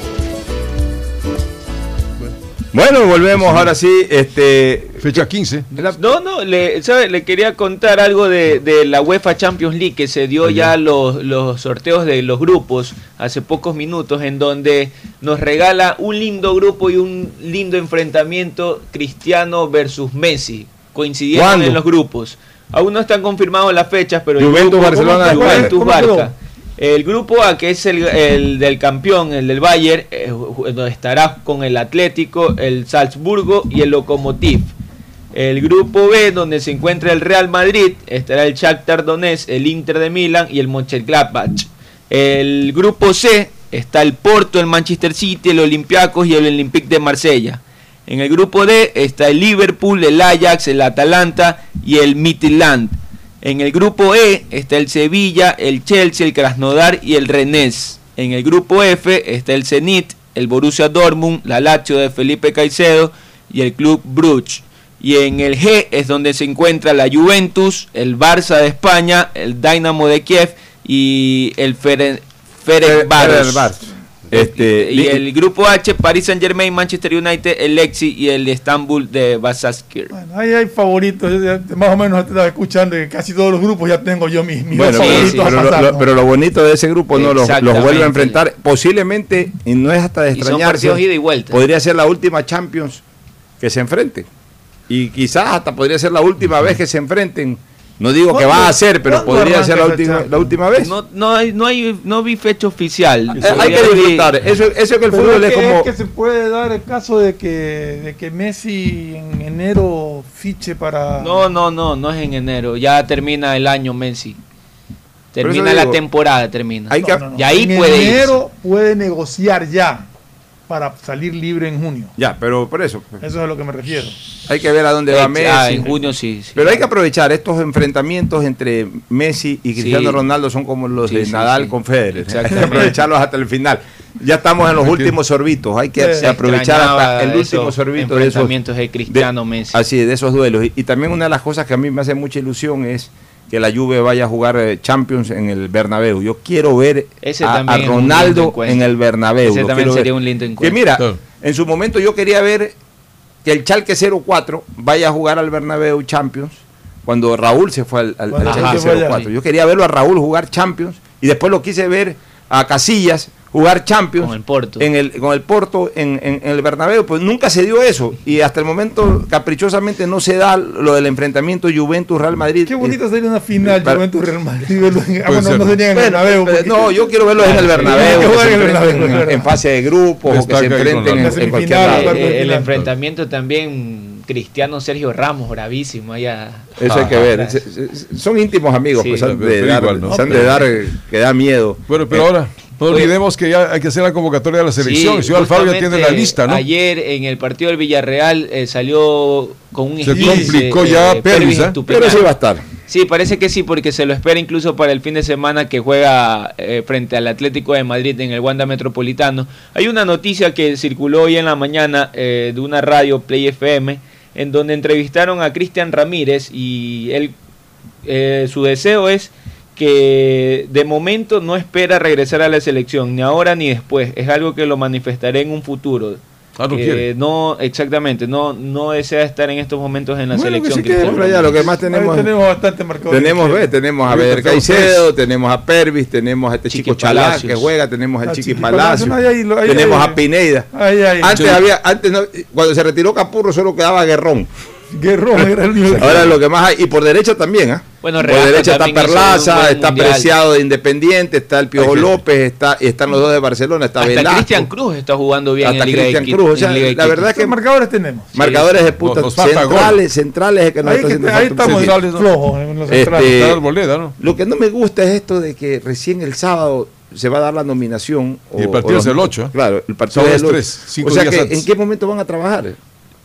Bueno, volvemos ahora sí. Este, Fecha 15. No, no, le, ¿sabe? le quería contar algo de, de la UEFA Champions League que se dio ya los, los sorteos de los grupos hace pocos minutos en donde nos regala un lindo grupo y un lindo enfrentamiento Cristiano versus Messi. Coincidieron ¿Cuándo? en los grupos. Aún no están confirmadas las fechas, pero Juventus, grupo- Barcelona, Juventus. Barca. El grupo A, que es el, el del campeón, el del Bayern, eh, estará con el Atlético, el Salzburgo y el Lokomotiv. El grupo B, donde se encuentra el Real Madrid, estará el Shakhtar Donetsk, el Inter de Milán y el Mönchengladbach. El grupo C está el Porto, el Manchester City, el Olympiacos y el Olympique de Marsella. En el grupo D está el Liverpool, el Ajax, el Atalanta y el Midtjylland. En el grupo E está el Sevilla, el Chelsea, el Krasnodar y el Rennes. En el grupo F está el Zenit, el Borussia Dortmund, la Lazio de Felipe Caicedo y el Club Brugge. Y en el G es donde se encuentra la Juventus, el Barça de España, el Dynamo de Kiev y el Fere- Ferencváros. Ferencváros. Este, y el grupo H, Paris Saint Germain, Manchester United, el Lexi y el Estambul de Basaskir. Ahí hay favoritos, más o menos estaba escuchando que casi todos los grupos ya tengo yo mis, mis Bueno, favoritos a pero lo, pasar, lo- ¿no? pero lo bonito de ese grupo no los, los vuelve a enfrentar. Posiblemente, y no es hasta de Y son extrañarse, partidos ida y vuelta. podría ser la última Champions que se enfrenten. Y quizás hasta podría ser la última vez que se enfrenten. No digo que va a ser, pero ¿Cuándo podría ser la última, la última vez. No, no, hay, no, hay, no vi fecha oficial. Eh, hay que disfrutar. Eso, eso que el Pero fútbol es es que, como. es que se puede dar el caso de que, de que Messi en enero fiche para... No, no, no, no es en enero. Ya termina el año Messi. Termina la temporada, termina. No, no, no. Y ahí en puede irse. enero puede negociar ya para salir libre en junio. Ya, pero por eso. Eso es a lo que me refiero. Hay que ver a dónde va Messi. ah, en junio sí, sí. Pero hay que aprovechar estos enfrentamientos entre Messi y Cristiano Sí. Ronaldo son como los Sí, de sí, Nadal sí. con Federer. (laughs) Hay que aprovecharlos hasta el final. Ya estamos en los últimos sorbitos. Hay que Se aprovechar hasta el último sorbito de esos enfrentamientos de Cristiano Messi. Así, de esos duelos. Y, y también una de las cosas que a mí me hace mucha ilusión es que la Juve vaya a jugar eh, Champions en el Bernabéu. Yo quiero ver Ese a, a Ronaldo en el Bernabéu. Ese Lo también sería ver. un lindo Que encuentro. mira, Claro. en su momento yo quería ver que el Chalque 04 vaya a jugar al Bernabéu Champions cuando Raúl se fue al, al- Chalque Raúl se fue allá. 04. Yo quería verlo a Raúl jugar Champions y después lo quise ver a Casillas jugar Champions Con el Porto. en el con el Porto en, en- en el Bernabéu, pues nunca se dio eso y hasta el momento caprichosamente no se da lo del enfrentamiento Juventus Real Madrid. Qué bonito sería una final para- Juventus Real Madrid. verlo en- ah, bueno, no sería en el Bernabéu. porque- no, yo quiero verlos en el Bernabéu, en fase de grupos o que se enfrenten en, en cualquier lado. Eh, el enfrentamiento también Cristiano Sergio Ramos, bravísimo allá. Eso hay que ver. Se- se- Son íntimos amigos, Sí. pues han de dar, igual, ¿no? se han de dar eh, que da miedo. Bueno, pero Eh, ahora, no olvidemos que ya hay que hacer la convocatoria de la selección. Sí, Ciudad Alfaro ya tiene la lista, ¿no? Ayer en el partido del Villarreal eh, salió con un Se complicó ya eh, Pervis, ¿eh? Pero sí va a estar. Sí, parece que sí, porque se lo espera incluso para el fin de semana que juega eh, frente al Atlético de Madrid en el Wanda Metropolitano. Hay una noticia que circuló hoy en la mañana eh, de una radio Play FM, en donde entrevistaron a Cristian Ramírez y él, eh, su deseo es que de momento no espera regresar a la selección, ni ahora ni después. Es algo que lo manifestaré en un futuro. Ah, quiere. no, exactamente, no, no desea estar en estos momentos en la Bueno, que selección. allá, lo que más tenemos. Tenemos bastante. Tenemos, ve, tenemos a tenemos Caicedo, tres. tenemos a Pervis, tenemos a este Chiqui chico Chalá que juega, tenemos al Ah, Chiqui Chiqui Palacio, Palacio, no, ahí, ahí, ahí, tenemos ahí. a Pineida. Ahí, ahí. Antes Yo- había, antes no- cuando se retiró Capurro solo quedaba Guerrón. (laughs) Guerrón era el único. Ahora lo que más hay, y por derecha también, ¿ah? Bueno, por derecha está Perlaza, está mundial. Preciado de Independiente, está el Piojo López, está, y están los dos de Barcelona, está Hasta Velasco. Cristian Cruz está jugando bien Hasta en Liga de Cristian Cruz, o sea, Liga la verdad es que ¿Qué marcadores tenemos? marcadores de nos falta gol. centrales, centrales es que nos Ahí, está que- ahí estamos flojos en los Este, centrales. Arboleda, ¿no? Lo que no me gusta es esto de que recién el sábado se va a dar la nominación. Y el partido es el 8, ¿eh? Claro, el partido Sábado es el es 8. tres, cinco o sea días que, antes. ¿en qué momento van a trabajar?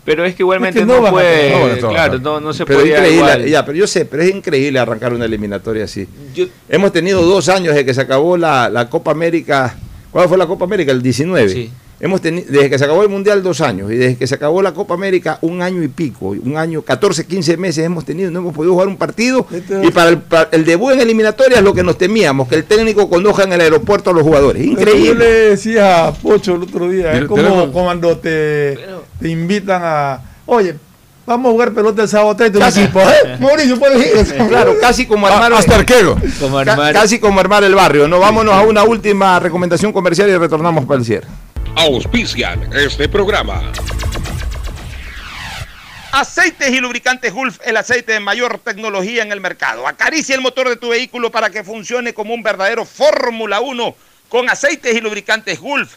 Pero es que igualmente Es que no no, trabajar. claro, no, no se pero puede increíble, igual. ya, pero yo sé, pero es increíble arrancar una eliminatoria así. Yo- Hemos tenido dos años desde que se acabó la, la Copa América. ¿Cuándo fue la Copa América? El 19. Sí. Hemos tenido, desde que se acabó el Mundial, dos años. Y desde que se acabó la Copa América, un año y pico. Un año, 14, 15 meses hemos tenido. No hemos podido jugar un partido. Este- Y para el, para el debut en eliminatoria es lo que nos temíamos, que el técnico conozca en el aeropuerto a los jugadores. Yo le Increíble. decía a Pocho el otro día, es Mira, como cuando te, te invitan a, oye, vamos a jugar pelota el sábado 30 Casi. equipo. ¿eh? (laughs) Mauricio, puedes ir. Claro, casi como armar, Ah, hasta arquero. Como armar- casi como armar el barrio. No, vámonos a una última recomendación comercial y retornamos para el cierre. Auspician este programa. Aceites y lubricantes Gulf, el aceite de mayor tecnología en el mercado. Acaricia el motor de tu vehículo para que funcione como un verdadero Fórmula 1 con aceites y lubricantes Gulf.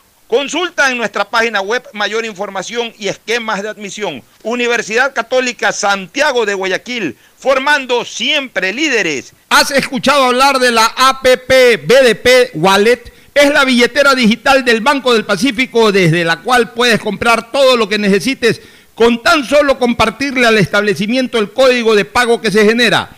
Consulta en nuestra página web mayor información y esquemas de admisión. Universidad Católica Santiago de Guayaquil, formando siempre líderes. ¿Has escuchado hablar de la APP BDP Wallet? Es la billetera digital del Banco del Pacífico desde la cual puedes comprar todo lo que necesites con tan solo compartirle al establecimiento el código de pago que se genera.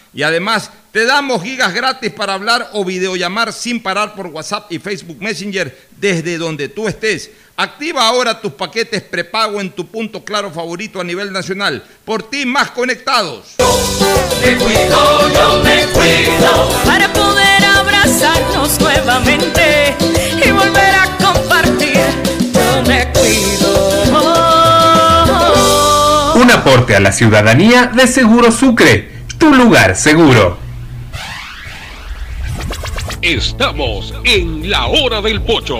Y además te damos gigas gratis para hablar o videollamar sin parar por WhatsApp y Facebook Messenger desde donde tú estés. Activa ahora tus paquetes prepago en tu punto claro favorito a nivel nacional. Por ti más conectados. Me cuido, yo me cuido para poder abrazarnos nuevamente y volver a compartir. Yo me cuido. Un aporte a la ciudadanía de Seguro Sucre, tu lugar seguro. Estamos en la hora del pocho.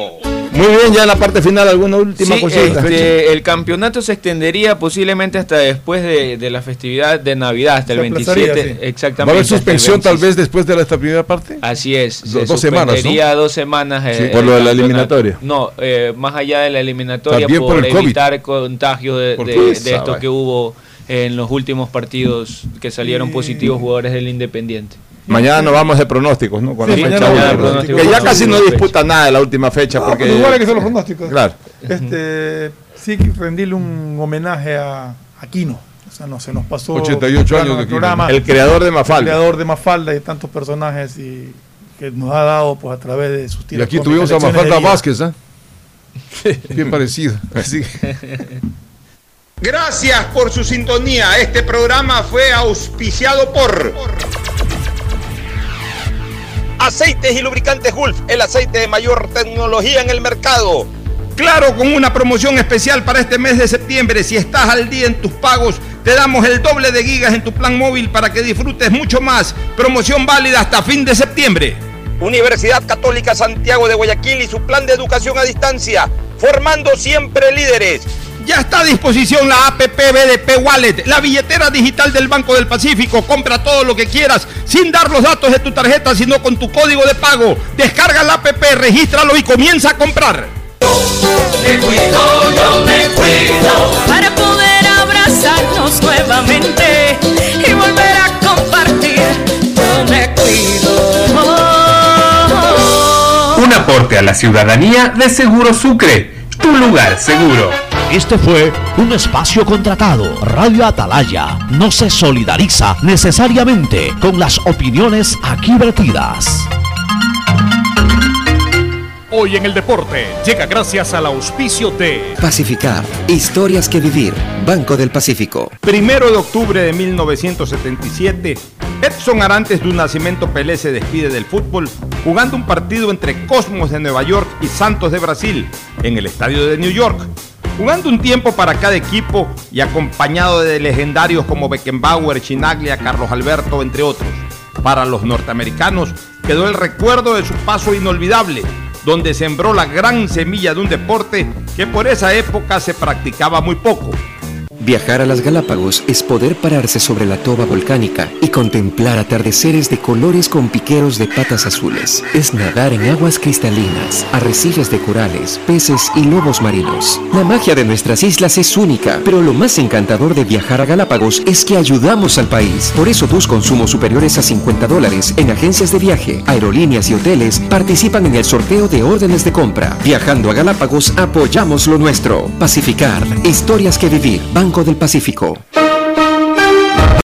Muy bien, ya en la parte final, alguna última Sí, cosita. este, el campeonato se extendería posiblemente hasta después de, de la festividad de Navidad, hasta el Se aplazaría, 27. sí. Exactamente. ¿Va a haber suspensión tal 26. vez después de esta primera parte? Así es. Do- se dos semanas, ¿no? suspendería dos semanas. eh, por lo de la eliminatoria. No, eh, más allá de la eliminatoria, También por, por el COVID. evitar contagios de, esto que hubo en los últimos partidos que salieron positivos jugadores del Independiente. Mañana nos vamos de pronósticos, ¿no? Con Sí, la fecha mañana última. Que ya casi no disputa nada de la última fecha. No, porque pero igual que hacer los pronósticos. Claro. Este, sí, rendirle un homenaje a Aquino. O sea, no se nos pasó. 88 temprano años de el programa. El creador de El Mafalda. creador de Mafalda y de tantos personajes y que nos ha dado pues a través de sus Y tiras aquí tuvimos a Mafalda. Vázquez, ¿ah? (laughs) Bien parecido. Así que- (laughs) Gracias por su sintonía. Este programa fue auspiciado por Aceites y Lubricantes Gulf, el aceite de mayor tecnología en el mercado. Claro, con una promoción especial para este mes de septiembre. Si estás al día en tus pagos, te damos el doble de gigas en tu plan móvil para que disfrutes mucho más. Promoción válida hasta fin de septiembre. Universidad Católica Santiago de Guayaquil y su plan de educación a distancia, formando siempre líderes. Ya está a disposición la APP BDP Wallet, la billetera digital del Banco del Pacífico. Compra todo lo que quieras sin dar los datos de tu tarjeta, sino con tu código de pago. Descarga la APP, regístralo y comienza a comprar. Me cuido, yo me cuido para poder abrazarnos nuevamente y volver a compartir. Yo me cuido. Un aporte a la ciudadanía de Seguro Sucre, tu lugar seguro. Este fue un espacio contratado. Radio Atalaya no se solidariza necesariamente con las opiniones aquí vertidas. Hoy en el deporte llega gracias al auspicio de Pacificar. Historias que vivir. Banco del Pacífico. Primero de octubre de 1977, Edson Arantes de un Nacimiento Pelé se despide del fútbol jugando un partido entre Cosmos de Nueva York y Santos de Brasil en el estadio de New York. Jugando un tiempo para cada equipo y acompañado de legendarios como Beckenbauer, Chinaglia, Carlos Alberto, entre otros. Para los norteamericanos quedó el recuerdo de su paso inolvidable, donde sembró la gran semilla de un deporte que por esa época se practicaba muy poco. Viajar a las Galápagos es poder pararse sobre la toba volcánica y contemplar atardeceres de colores con piqueros de patas azules. Es nadar en aguas cristalinas, arrecifes de corales, peces y lobos marinos. La magia de nuestras islas es única, pero lo más encantador de viajar a Galápagos es que ayudamos al país. Por eso tus consumos superiores a 50 dólares en agencias de viaje, aerolíneas y hoteles participan en el sorteo de órdenes de compra. Viajando a Galápagos apoyamos lo nuestro. Pacificar. Historias que vivir. Del Pacífico.